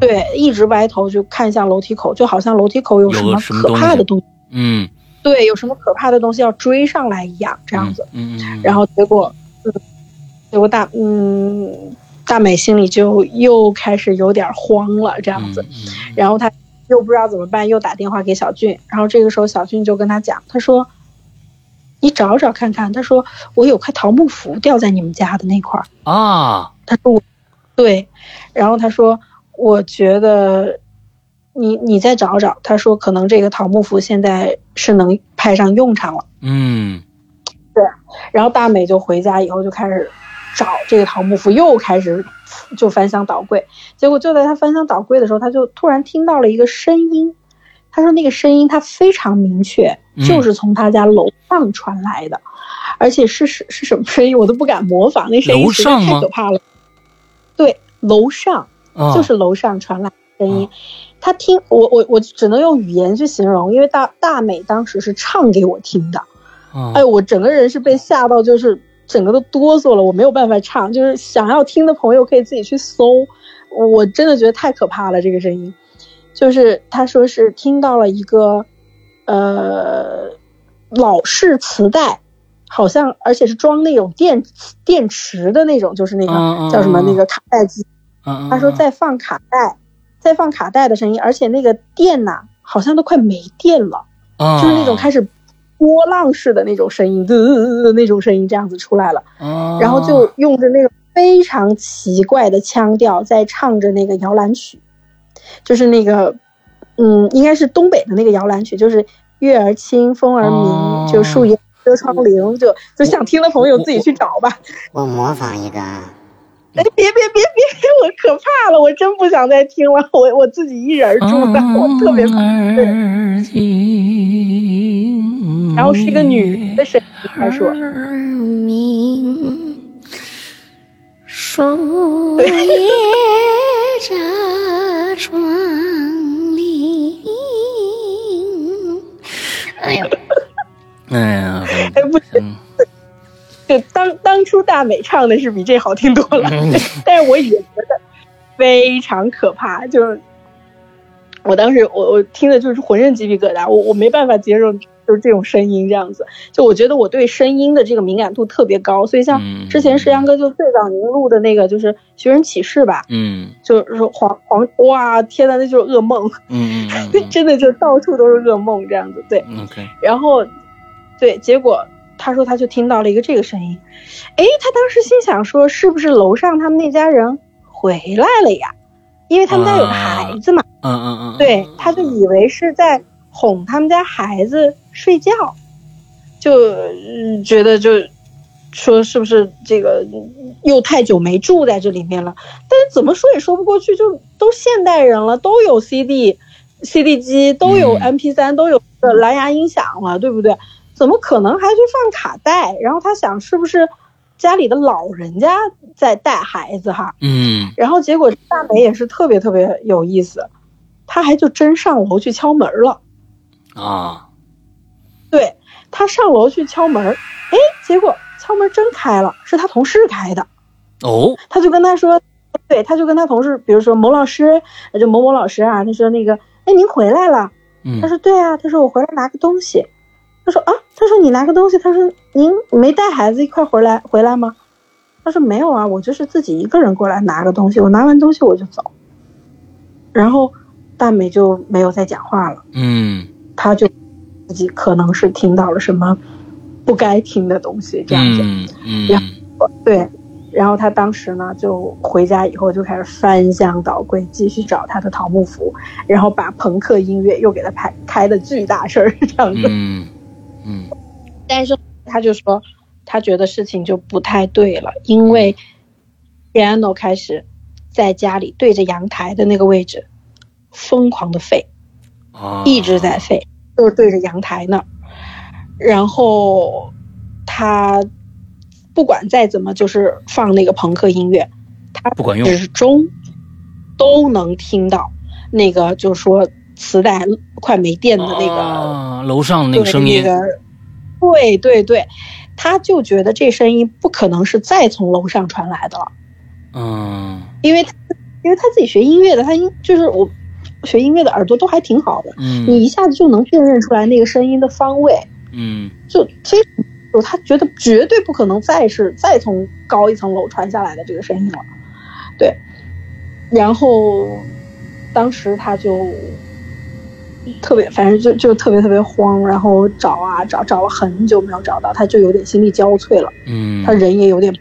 对，一直歪头就看向楼梯口，就好像楼梯口有什么可怕的东西，
嗯
对，有什么可怕的东西要追上来一样，这样子。
嗯嗯，
然后结果，嗯，结果大嗯大美心里就又开始有点慌了，这
这
样子。
嗯
然后他又不知道怎么办，又打电话给小俊。然后这个时候小俊就跟他讲，他说：“你找找看看。”他说：“我有块桃木符掉在你们家的那块儿。”
啊，
他说我对，然后他说我觉得你你再找找，他说可能这个桃木符现在是能派上用场了。
嗯对
然后大美就回家以后就开始找这个桃木符，又开始就翻箱倒柜。结果就在他翻箱倒柜的时候，他就突然听到了一个声音。他说那个声音他非常明确，
嗯
就是从他家楼上传来的，而且是是是什么声音我都不敢模仿，那声音实在太可怕了。对，楼上。
啊，
就是楼上传来的声音。他听我我我只能用语言去形容，因为大大美当时是唱给我听的，
啊
哎，我整个人是被吓到，就是整个都哆嗦了，我没有办法唱。就是想要听的朋友可以自己去搜，我真的觉得太可怕了，这个声音。就是他说是听到了一个，呃，老式磁带，好像而且是装那种电电池的那种，就是那个叫什么
嗯
那个卡带机。
嗯
他说在放卡带，在放卡带的声音，而且那个电呐，好像都快没电了，
啊，
就是那种开始波浪式的那种声音，的那种声音这样子出来了，
啊，
然后就用着那个非常奇怪的腔调在唱着那个摇篮曲，就是那个，嗯，应该是东北的那个摇篮曲，就是月儿清，风儿明，
哦
就树叶遮窗棂，就就想听的朋友自己去找吧。
我模仿一个啊，
哎，别别别别，我可怕了，我真不想再听了，我我自己一人住的，我特别怕。对，然后是一个女人的声音，他说，
树叶遮窗棂。哎呦，
哎呀，
哎不行，
嗯
就当当初大美唱的是比这好听多了，
嗯。[laughs]
但是我也觉得非常可怕，就是我当时我我听的就是浑身鸡皮疙瘩，我我没办法接受就是这种声音这样子，就我觉得我对声音的这个敏感度特别高，所以像
嗯。
之前石阳哥就最早您录的那个就是寻人启事吧，
嗯。
就是黄黄哇天呐，那就是噩梦，[laughs]
嗯。
真的就到处都是噩梦这样子，对。
嗯，OK，
然后，对，结果他说他就听到了一个这个声音，诶，他当时心想说是不是楼上他们那家人回来了呀？因为他们家有个孩子嘛，
嗯嗯嗯，
对，他就以为是在哄他们家孩子睡觉，就、嗯觉得就说是不是这个嗯又太久没住在这里面了？但是怎么说也说不过去，就都现代人了，都有 CD、CD 机，都有
嗯
MP 三都有呃蓝牙音响了，对不对？怎么可能还去放卡带？然后他想是不是家里的老人家在带孩子哈？
嗯
然后结果大美也是特别特别有意思，他还就真上楼去敲门了。
啊，
对他上楼去敲门，哎，结果敲门真开了，是他同事开的。
哦，
他就跟他说，对，他就跟他同事，比如说某老师，就某某老师啊，他说那个，哎，您回来了。
嗯
他说对啊，他说我回来拿个东西。他说啊，他说你拿个东西，他说您没带孩子一块回来回来吗？他说没有啊，我就是自己一个人过来拿个东西，我拿完东西我就走。然后大美就没有再讲话了，
嗯
他就自己可能是听到了什么不该听的东西，这样子。
嗯嗯
然对，然后他当时呢就回家以后就开始翻箱倒柜，继续找他的桃木符，然后把朋克音乐又给他排开的巨大声儿这样子。
嗯嗯。
但是他就说，他觉得事情就不太对了，因为 piano 开始在家里对着阳台的那个位置疯狂的吠，
啊，
一直在吠，就是对着阳台那儿。然后他不管再怎么就是放那个朋克音乐，他
不管用。
始终都能听到那个就是说磁带快没电的那个、
啊楼上那个
对
声音。
那，个对对对，他就觉得这声音不可能是再从楼上传来的了，
嗯。
因为他因为他自己学音乐的，他音就是我学音乐的耳朵都还挺好的，
嗯。
你一下子就能辨认出来那个声音的方位，
嗯。
就非常就他觉得绝对不可能再是再从高一层楼传下来的这个声音了，对，然后当时他就特别，反正就就特别特别慌，然后找啊找，找了很久没有找到，他就有点心力交瘁了，
嗯。
他人也有点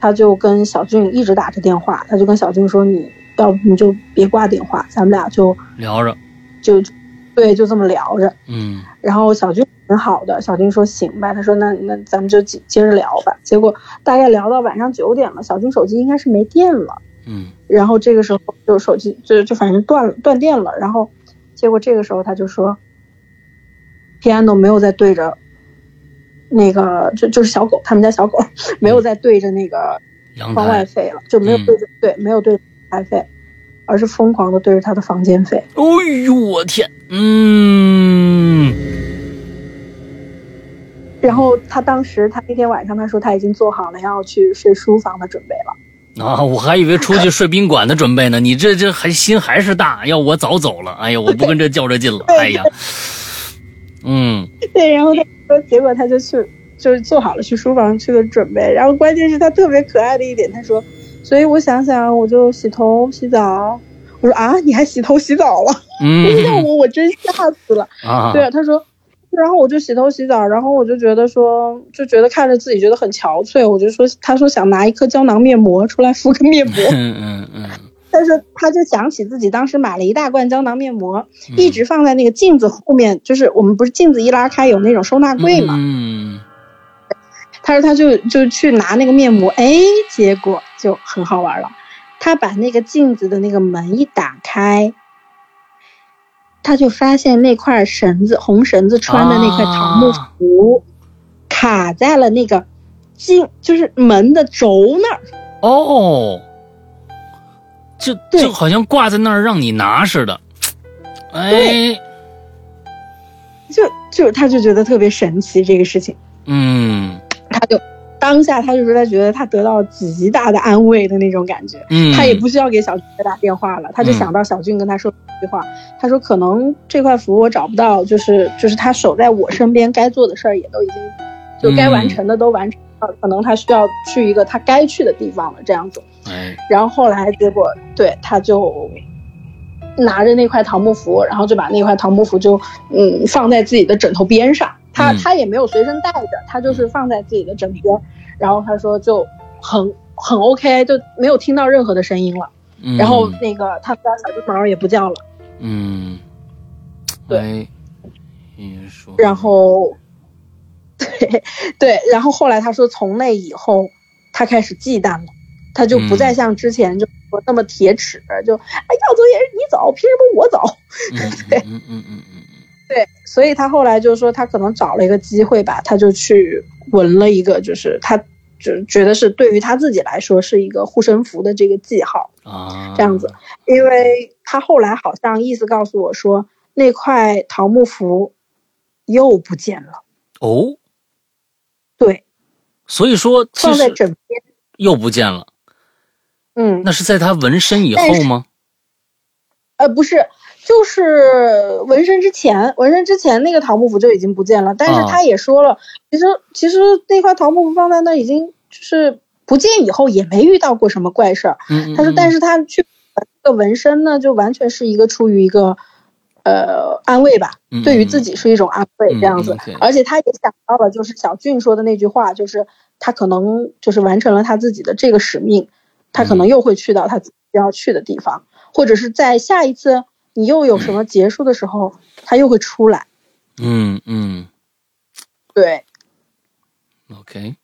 他就跟小俊一直打着电话，他就跟小俊说：“你要不你就别挂电话，咱们俩就
聊着，
就对就这么聊着。”
嗯。
然后小俊挺好的，小俊说行吧，他说那那咱们就接接着聊吧。结果大概聊到晚上九点了，小俊手机应该是没电了，
嗯。
然后这个时候就手机就就反正断了断电了，然后结果这个时候他就说，piano 没有在对着那个就就是小狗，他们家小狗 [laughs] 没有在对着那个窗外
台，
吠了，就没有
嗯
对着、对没有对着台吠，而是疯狂的对着他的房间吠。
哎呦我天，嗯
然后他当时，他那天晚上他说他已经做好了要去睡书房的准备了。
啊，我还以为出去睡宾馆的准备呢，你这这还心还是大，要我早走了，哎呀，我不跟这较这劲了，哎呀，嗯
对，然后他说，结果他就去，就是做好了去书房去的准备。然后关键是他特别可爱的一点，他说所以我想想，我就洗头洗澡。我说啊，你还洗头洗澡了？
嗯 [laughs]
要我我真吓死了。
啊，
对，他说，然后我就洗头洗澡，然后我就觉得说，就觉得看着自己觉得很憔悴，我就说，他说想拿一颗胶囊面膜出来敷个面膜，
嗯嗯嗯，[laughs]
但是他就想起自己当时买了一大罐胶囊面膜，
嗯
一直放在那个镜子后面，就是我们不是镜子一拉开有那种收纳柜嘛，
嗯
他说他就就去拿那个面膜，哎，结果就很好玩了。他把那个镜子的那个门一打开，他就发现那块绳子，红绳子穿的那块桃木符，卡在了那个进，就是门的轴那儿。
哦，就
对。
就好像挂在那儿让你拿似的，哎，
就就他就觉得特别神奇这个事情，
嗯。
他就当下他就说他觉得他得到极大的安慰的那种感觉。
嗯，
他也不需要给小俊再打电话了，他就
嗯。
想到小俊跟他说一句话，他说可能这块符我找不到，就是就是他守在我身边，该做的事儿也都已经就该完成的都完成了，可能他需要去一个他该去的地方了，这样子。
哎，
然后后来结果对他就拿着那块桃木符，然后就把那块桃木符就嗯放在自己的枕头边上，他、
嗯
他也没有随身带着，他就是放在自己的枕边，然后他说就很很 OK，就没有听到任何的声音了。
嗯
然后那个他们家小金毛也不叫了，
嗯，
对。然后，对 [laughs] 对，然后后来他说从那以后，他开始忌惮了，他就不再
嗯
像之前就说那么铁齿，就哎要走也是你走，凭什么我走？
对嗯嗯嗯嗯嗯。[laughs]
对，所以他后来就说他可能找了一个机会吧，他就去纹了一个，就是他就觉得是对于他自己来说是一个护身符的这个记号。
嗯啊，
这样子，因为他后来好像意思告诉我说，那块桃木符又不见了。
哦，
对，
所以说
放在枕边。
又不见了，
嗯，
那是在他纹身以后吗？
呃，不是，就是纹身之前，纹身之前那个桃木符就已经不见了。但是
啊
他也说了，其实其实那块桃木符放在那已经就是不见以后也没遇到过什么怪事儿。他说，但
是
是他去这个纹身呢，就完全是一个出于一个呃安慰吧，
嗯
对于自己是一种安慰
嗯
这样子。而且他也想到了，就是小俊说的那句话，就是他可能就是完成了他自己的这个使命，他可能又会去到他自己要去的地方，或者是在下一次你又有什么结束的时候，他又会出来。
嗯嗯
对
，，OK，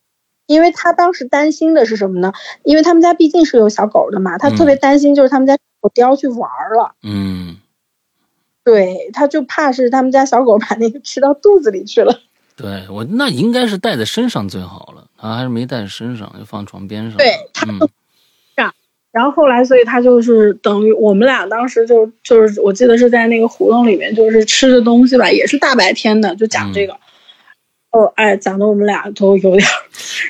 因为他当时担心的是什么呢？因为他们家毕竟是有小狗的嘛，他
嗯
特别担心就是他们家狗叼去玩儿了。
嗯，
对，他就怕是他们家小狗把那个吃到肚子里去了。
对我那应该是带在身上最好了，他还是没带身上，就放床边上。
对他
嗯
然后后来，所以他就是等于我们俩当时就就是我记得是在那个胡同里面，就是吃的东西吧，也是大白天的，就讲这个。哦，哎，讲的我们俩都有点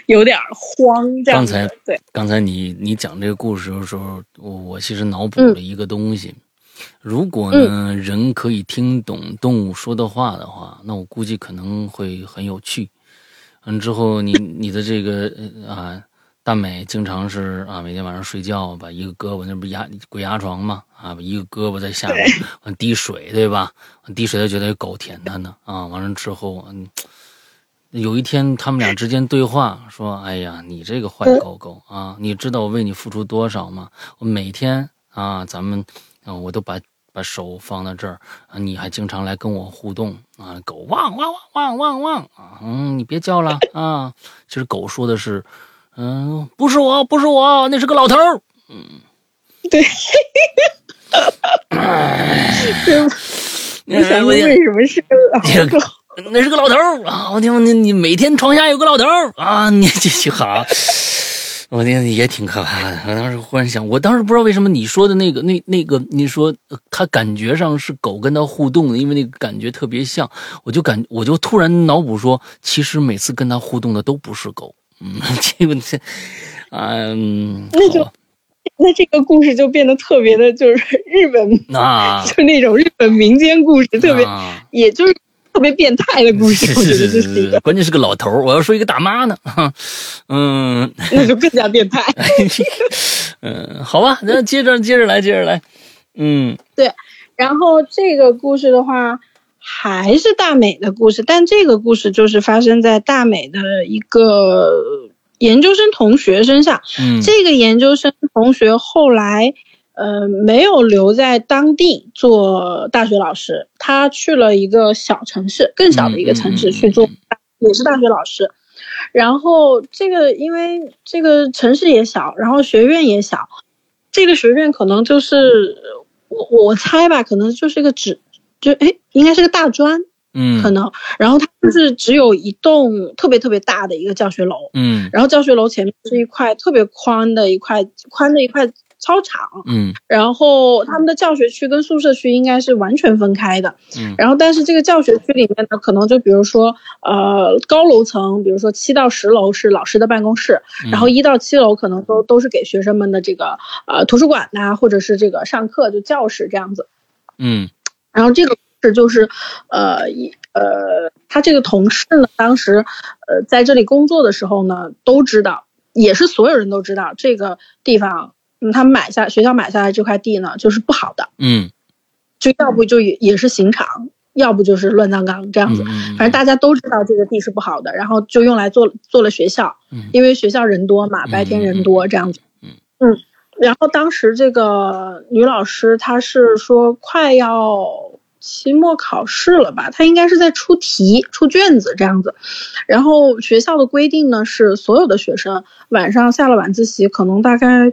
有点慌，这样
刚才。
对，
刚才你你讲这个故事的时候，我我其实脑补
嗯
了一个东西。如果呢、人可以听懂动物说的话的话，那我估计可能会很有趣。嗯，之后你你的这个呃啊，大美经常是啊，每天晚上睡觉把一个胳膊，那不是牙鬼压床嘛啊，把一个胳膊在下面完滴水，对吧？滴水他觉得有狗舔他呢啊，完了之后嗯。有一天，他们俩之间对话说：“哎呀，你这个坏狗狗啊，你知道我为你付出多少吗？我每天啊，咱们啊，我都把把手放在这儿啊，你还经常来跟我互动啊，狗汪汪汪汪汪汪啊，嗯，你别叫了啊。其实狗说的是，嗯，不是我，不是我，那是个老头儿。
对，哈哈对，我想问为什么是个老狗？[laughs]
那是个老头啊！我天，你你每天床下有个老头啊！你这这好，[laughs] 我听也挺可怕的。我当时忽然想，我当时不知道为什么你说的那个那那个，你说呃他感觉上是狗跟他互动的，因为那个感觉特别像，我就感我就突然脑补说，其实每次跟他互动的都不是狗。[laughs] 嗯，这个这，嗯，
那就那这个故事就变得特别的，就是日本，
啊
就那种日本民间故事，特别，
啊
也就是特别变态的故事，是一个，
关键是个老头儿。我要说一个大妈呢，哈，嗯，[laughs]
那就更加变态。[laughs]
嗯，好吧，那接着接着来，接着来，嗯对
然后这个故事的话，还是大美的故事，但这个故事就是发生在大美的一个研究生同学身上。
嗯
这个研究生同学后来，呃，没有留在当地做大学老师，他去了一个小城市，更小的一个城市去做，也是大学老师。然后这个因为这个城市也小，然后学院也小，这个学院可能就是我我猜吧，可能就是一个只就哎，应该是个大专，
嗯，
可能。然后它就是只有一栋特别特别大的一个教学楼，
嗯
然后教学楼前面是一块特别宽的一块宽的一块操场，
嗯
然后他们的教学区跟宿舍区应该是完全分开的。
嗯
然后但是这个教学区里面呢，可能就比如说呃高楼层，比如说七到十楼是老师的办公室，
嗯，
然后一到七楼可能都都是给学生们的这个呃图书馆呐、或者是这个上课就教室这样子。
嗯
然后这个是就是，呃，一呃，他这个同事呢，当时呃在这里工作的时候呢，都知道，也是所有人都知道这个地方，嗯，他们买下学校买下来这块地呢，就是不好的，
嗯
就要不就也也是刑场，要不就是乱葬岗这样子。
嗯，
反正大家都知道这个地是不好的，然后就用来做做了学校，
嗯
因为学校人多嘛，白天人多这样子。
嗯
嗯，然后当时这个女老师她是说快要期末考试了吧，她应该是在出题、出卷子这样子。然后学校的规定呢是，所有的学生晚上下了晚自习，可能大概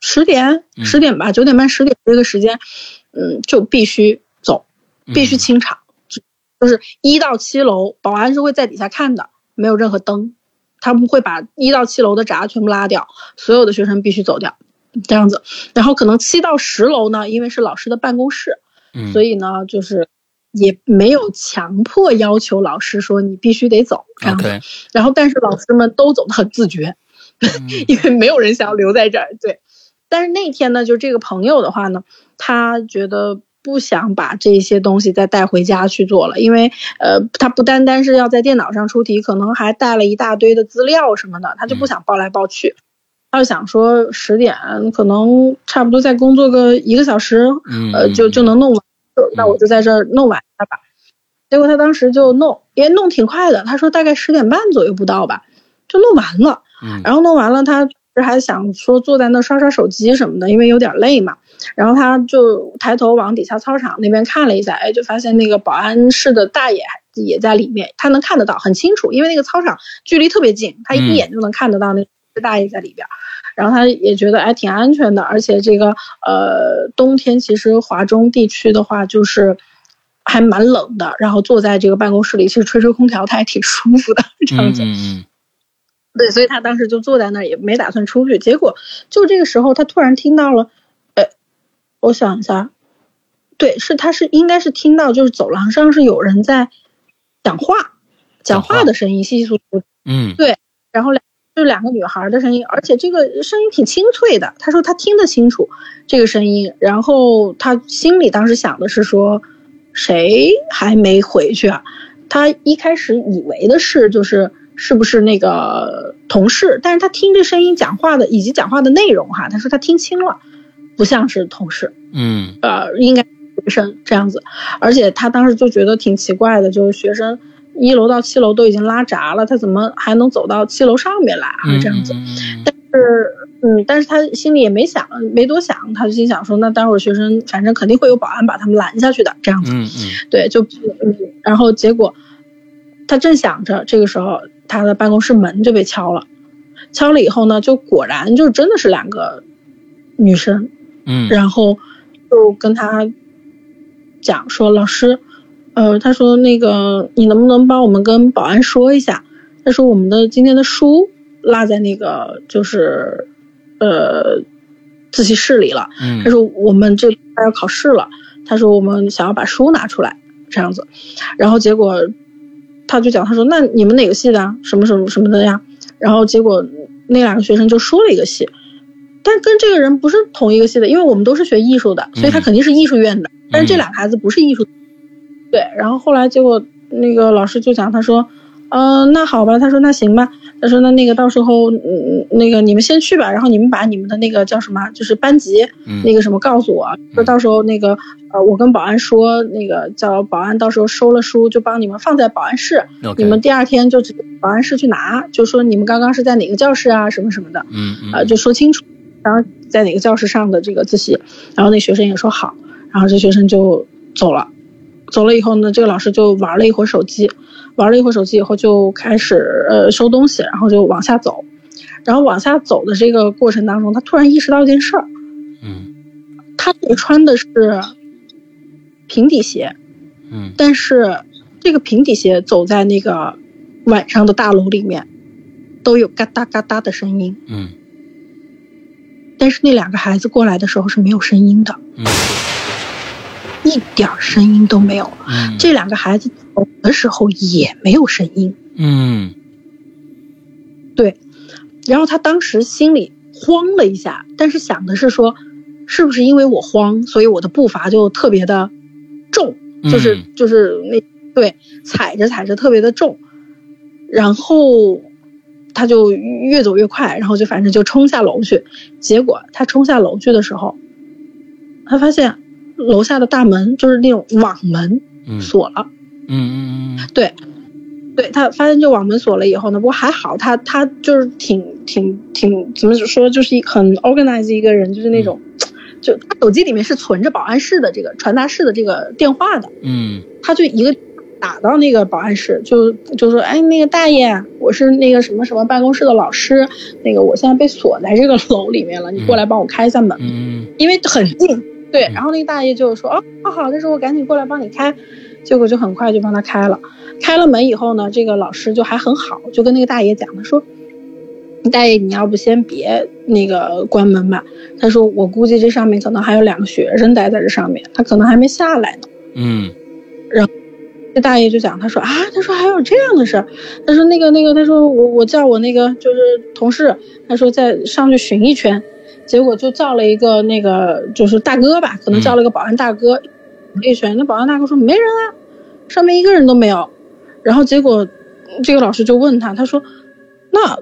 十点、
嗯
十点吧，九点半、十点这个时间，嗯，就必须走。必须
嗯
清场，就就是一到七楼，保安是会在底下看的，没有任何灯，他们会把一到七楼的闸全部拉掉，所有的学生必须走掉，这样子。然后可能七到十楼呢，因为是老师的办公室，
嗯，
所以呢，就是也没有强迫要求老师说你必须得走这样子。然后但是老师们都走得很自觉，
嗯
因为没有人想要留在这儿。对，但是那天呢，就这个朋友的话呢，他觉得不想把这些东西再带回家去做了，因为呃，他不单单是要在电脑上出题，可能还带了一大堆的资料什么的，他就不想抱来抱去。他就想说十点可能差不多再工作个一个小时，
嗯
呃，就就能弄完，就那我就在这儿弄完它吧。结果他当时就弄，也弄挺快的，他说大概十点半左右不到吧，就弄完了。
嗯
然后弄完了，他还想说坐在那刷刷手机什么的，因为有点累嘛。然后他就抬头往底下操场那边看了一下，哎，就发现那个保安室的大爷也在里面，他能看得到，很清楚，因为那个操场距离特别近，他一眼就能看得到那个大爷在里边。然后他也觉得哎挺安全的，而且这个呃冬天其实华中地区的话就是还蛮冷的，然后坐在这个办公室里，其实吹吹空调他还挺舒服的这样子。
嗯嗯
对，所以他当时就坐在那儿，也没打算出去。结果就这个时候，他突然听到了，呃，我想一下，对，是他是应该是听到，就是走廊上是有人在讲话，讲
话
的声音稀稀疏疏，
嗯对
然后两就两个女孩的声音，而且这个声音挺清脆的。他说他听得清楚这个声音，然后他心里当时想的是说，谁还没回去啊？他一开始以为的是就是是不是那个同事，但是他听这声音讲话的以及讲话的内容哈，他说他听清了，不像是同事。
嗯
呃，应该学生这样子，而且他当时就觉得挺奇怪的，就是学生一楼到七楼都已经拉闸了，他怎么还能走到七楼上面来啊？
嗯
这样子，
但
是嗯，但是他心里也没想，没多想，他就心想说，那待会儿学生反正肯定会有保安把他们拦下去的，这样子，
嗯嗯
对，就嗯，然后结果他正想着，这个时候他的办公室门就被敲了，敲了以后呢，就果然就真的是两个女生，
嗯
然后就跟他讲说，老师，呃，他说那个你能不能帮我们跟保安说一下？他说我们的今天的书落在那个就是呃自习室里了。
嗯
他说我们这快要考试了，他说我们想要把书拿出来这样子，然后结果他就讲，他说那你们哪个系的啊？什么什么什么的呀？然后结果那两个学生就说了一个系，但跟这个人不是同一个系的，因为我们都是学艺术的，所以他肯定是艺术院的。但是这两个孩子不是艺术，对，然后后来结果那个老师就讲，他说，嗯、那好吧，他说那行吧，他说那那个到时候嗯那个你们先去吧，然后你们把你们的那个叫什么，就是班级
嗯
那个什么告诉我，说到时候那个呃我跟保安说，那个叫保安到时候收了书就帮你们放在保安室你们第二天就直接保安室去拿，就说你们刚刚是在哪个教室啊什么什么的。
嗯嗯
呃，就说清楚，然后在哪个教室上的这个自习，然后那学生也说好，然后这学生就走了，走了以后呢，这个老师就玩了一会儿手机，玩了一会儿手机以后就开始呃收东西，然后就往下走，然后往下走的这个过程当中，他突然意识到一件事儿，
嗯。
他这个穿的是平底鞋，
嗯。
但是这个平底鞋走在那个晚上的大楼里面，都有嘎哒嘎哒的声音。
嗯。
但是那两个孩子过来的时候是没有声音的，
嗯
一点声音都没有。
嗯，
这两个孩子走的时候也没有声音。
嗯
对，然后他当时心里慌了一下，但是想的是说，是不是因为我慌，所以我的步伐就特别的重，就是、
嗯
就是那对踩着踩着特别的重，然后他就越走越快，然后就反正就冲下楼去。结果他冲下楼去的时候，他发现楼下的大门就是那种网门
嗯。
锁了。
嗯嗯
对，对他发现这网门锁了以后呢，不过还好他他就是挺挺挺怎么说，就是一很 organized 一个人，就是那种，就他手机里面是存着保安室的这个传达室的这个电话的，
嗯。
他就一个打到那个保安室，就就说，哎，那个大爷，我是那个什么什么办公室的老师，那个我现在被锁在这个楼里面了，你过来帮我开一下门。
嗯。
因为很近，对，然后那个大爷就说，哦，好好，他说我赶紧过来帮你开，结果就很快就帮他开了。开了门以后呢，这个老师就还很好，就跟那个大爷讲，他说，大爷你要不先别那个关门吧，他说我估计这上面可能还有两个学生待在这上面，他可能还没下来呢。
嗯。
然后这大爷就讲，他说啊，他说还有这样的事儿，他说那个那个，他说我我叫我那个就是同事，他说再上去巡一圈，结果就叫了一个那个就是大哥吧，可能叫了个保安大哥，一圈，那保安大哥说没人啊，上面一个人都没有，然后结果这个老师就问他，他说那。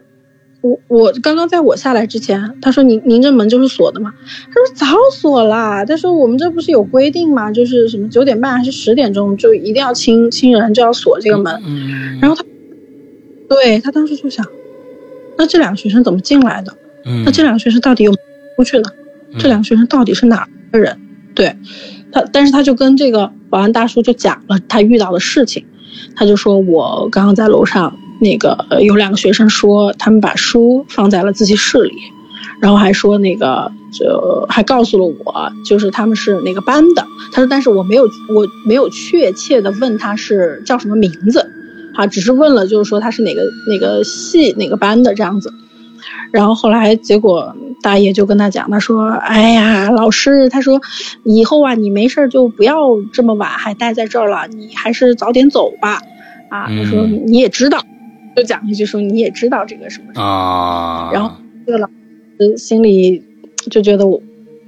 我我刚刚在我下来之前，他说您您这门就是锁的嘛？他说早锁啦。他说我们这不是有规定吗？就是什么九点半还是十点钟就一定要清清人，就要锁这个门。
嗯，
然后他，对他当时就想，那这两个学生怎么进来的？
嗯
那这两个学生到底有没有出去了？这两个学生到底是哪儿的人？对他，但是他就跟这个保安大叔就讲了他遇到的事情，他就说我刚刚在楼上，那个呃有两个学生说他们把书放在了自习室里，然后还说那个就还告诉了我，就是他们是哪个班的。他说，但是我没有我没有确切的问他是叫什么名字，啊，只是问了就是说他是哪个哪个系哪个班的这样子。然后后来结果大爷就跟他讲，他说：“哎呀，老师，他说以后啊，你没事儿就不要这么晚还待在这儿了，你还是早点走吧。”啊，他说
嗯
你也知道，就讲一句说你也知道这个什么什么。
啊，
然后这个老师心里就觉得我，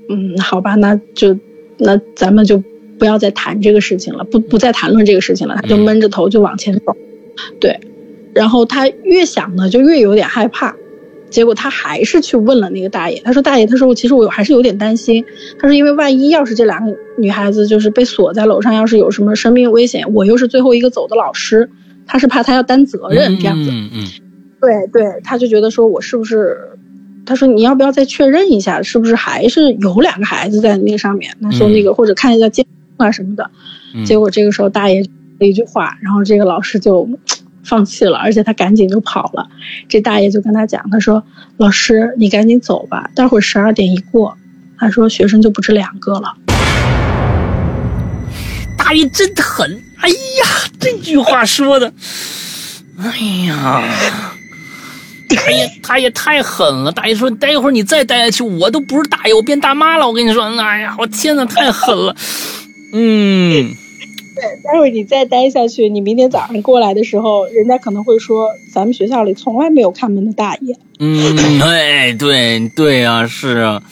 嗯，好吧，那就那咱们就不要再谈这个事情了，不不再谈论这个事情了，他就
嗯
闷着头就往前走，对，然后他越想呢，就越有点害怕。结果他还是去问了那个大爷，他说：“大爷，他说其实我还是有点担心，他说因为万一要是这两个女孩子就是被锁在楼上，要是有什么生命危险，我又是最后一个走的老师，他是怕他要担责任这样子。
嗯嗯
对对，他就觉得说我是不是，他说你要不要再确认一下，是不是还是有两个孩子在那个上面？他说那个、或者看一下监控啊什么的。
嗯，
结果这个时候大爷一句话，然后这个老师就放弃了，而且他赶紧就跑了。这大爷就跟他讲，他说老师你赶紧走吧，待会儿十二点一过，他说学生就不止两个了。
大爷真狠！哎呀，这句话说的，哎呀，大爷大爷太狠了。大爷说，待会儿你再待下去，我都不是大爷，我变大妈了。我跟你说，哎呀，我天哪，太狠了。嗯，
对，待会儿你再待下去，你明天早上过来的时候，人家可能会说咱们学校里从来没有看门的大爷。
嗯，哎，对对啊，是啊，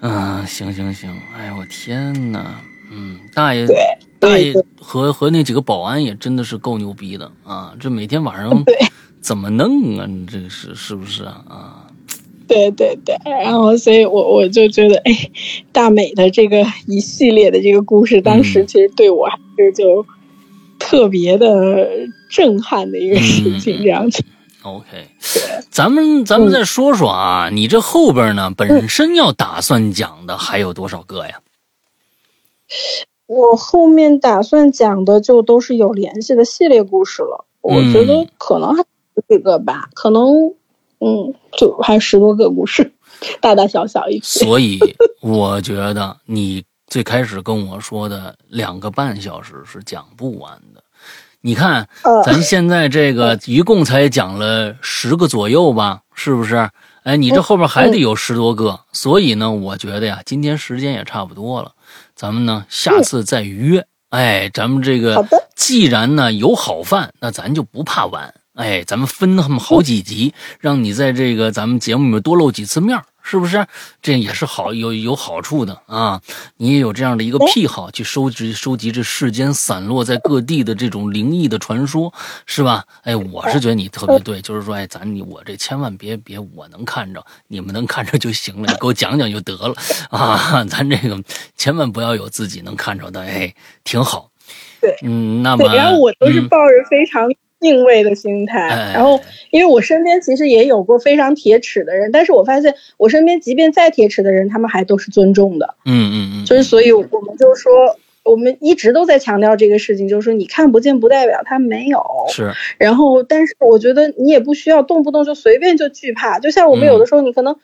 啊，行行行，哎呦我天哪，嗯，大爷，
对
大爷和和那几个保安也真的是够牛逼的啊！这每天晚上怎么弄啊？你这是是不是啊？啊，
对对对，然后所以我我就觉得，哎，大美的这个一系列的这个故事，当时
嗯
其实对我还是就特别的震撼的一个事情，
嗯。
这样子。
OK，咱们咱们再说说啊，你这后边呢本身要打算讲的还有多少个呀？
我后面打算讲的就都是有联系的系列故事了，我觉得
嗯。
可能还有几个吧，可能嗯，就还十多个故事，大大小小一些。
所以我觉得你最开始跟我说的两个半小时是讲不完的。你看，
呃，
咱现在这个一共才讲了十个左右吧，是不是？哎，你这后边还得有十多个，所以呢，我觉得呀，今天时间也差不多了，咱们呢下次再约。哎，咱们这个
好的
既然呢有好饭，那咱就不怕晚。哎，咱们分他们好几集，让你在这个咱们节目里面多露几次面是不是？这也是好有有好处的啊！你也有这样的一个癖好，去收集收集这世间散落在各地的这种灵异的传说，是吧？哎，我是觉得你特别对，就是说，哎，咱你我这千万别别我能看着，你们能看着就行了，你给我讲讲就得了啊！[laughs] 咱这个千万不要有自己能看着的，哎，挺好。
对
嗯，那么
对，然后我都是
嗯
抱着非常敬畏的心态，
哎
然后因为我身边其实也有过非常铁齿的人，但是我发现我身边即便再铁齿的人，他们还都是尊重的，
嗯嗯嗯，
就是所以我们就说。我们一直都在强调这个事情，就是说你看不见不代表他没有。
是
然后，但是我觉得你也不需要动不动就随便就惧怕。就像我们有的时候，你可能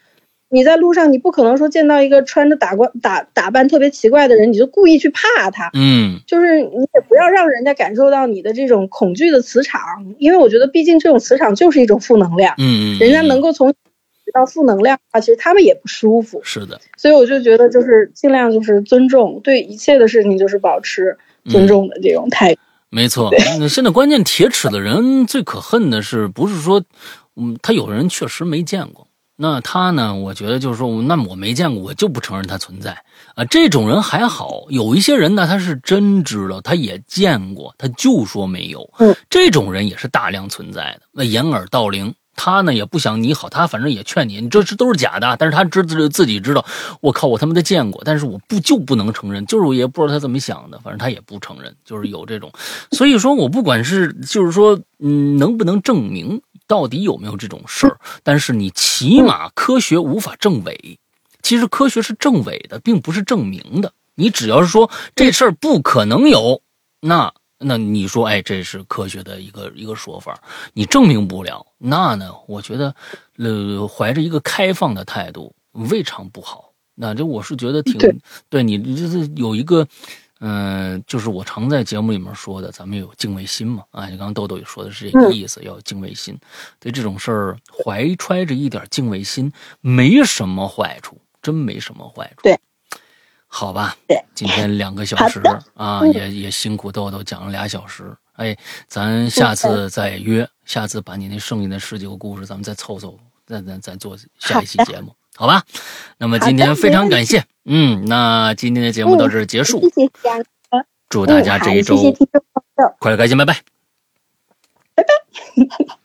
你在路上，你不可能说见到一个穿着打扮打打扮特别奇怪的人，你就故意去怕他。
嗯
就是你也不要让人家感受到你的这种恐惧的磁场，因为我觉得毕竟这种磁场就是一种负能量，
嗯嗯，
人家能
够
够从得到负能量的话，其实他们也不舒服。
是的，
所以我就觉得就是尽量就是尊重，对一切的事情就是保持尊重的这种态度。
没错。现在关键铁齿的人最可恨的是，不是说，嗯，他有人确实没见过。那他呢？我觉得就是说，那我没见过，我就不承认他存在啊。这种人还好，有一些人呢，他是真知道，他也见过，他就说没有。
嗯，
这种人也是大量存在的。那掩耳盗铃，他呢也不想你好，他反正也劝你，你这这都是假的。但是他知自自己知道，我靠，我他妈的见过，但是我不就不能承认，就是我也不知道他怎么想的，反正他也不承认，就是有这种。所以说我不管是就是说，嗯，能不能证明到底有没有这种事儿，但是你起码科学无法证伪。其实科学是证伪的，并不是证明的。你只要是说这事儿不可能有，那那你说，哎，这是科学的一个一个说法，你证明不了，那呢，我觉得，呃，怀着一个开放的态度，未尝不好。那这我是觉得挺
对
对你就是有一个，嗯、就是我常在节目里面说的，咱们有敬畏心嘛，啊，你刚刚豆豆也说的是这个意思，要有敬畏心。对这种事儿怀揣着一点敬畏心，没什么坏处，真没什么坏处。
对，
好吧，
对，
今天两个小时啊，
嗯
也也辛苦豆豆讲了俩小时。哎，咱下次再约，下次把你那剩下的十几个故事，咱们再凑凑，再再再做下一期节目，好吧？那么今天非常感谢，嗯，那今天的节目到这儿结束，
谢
祝大家这一周。快乐开心，拜拜。
拜拜。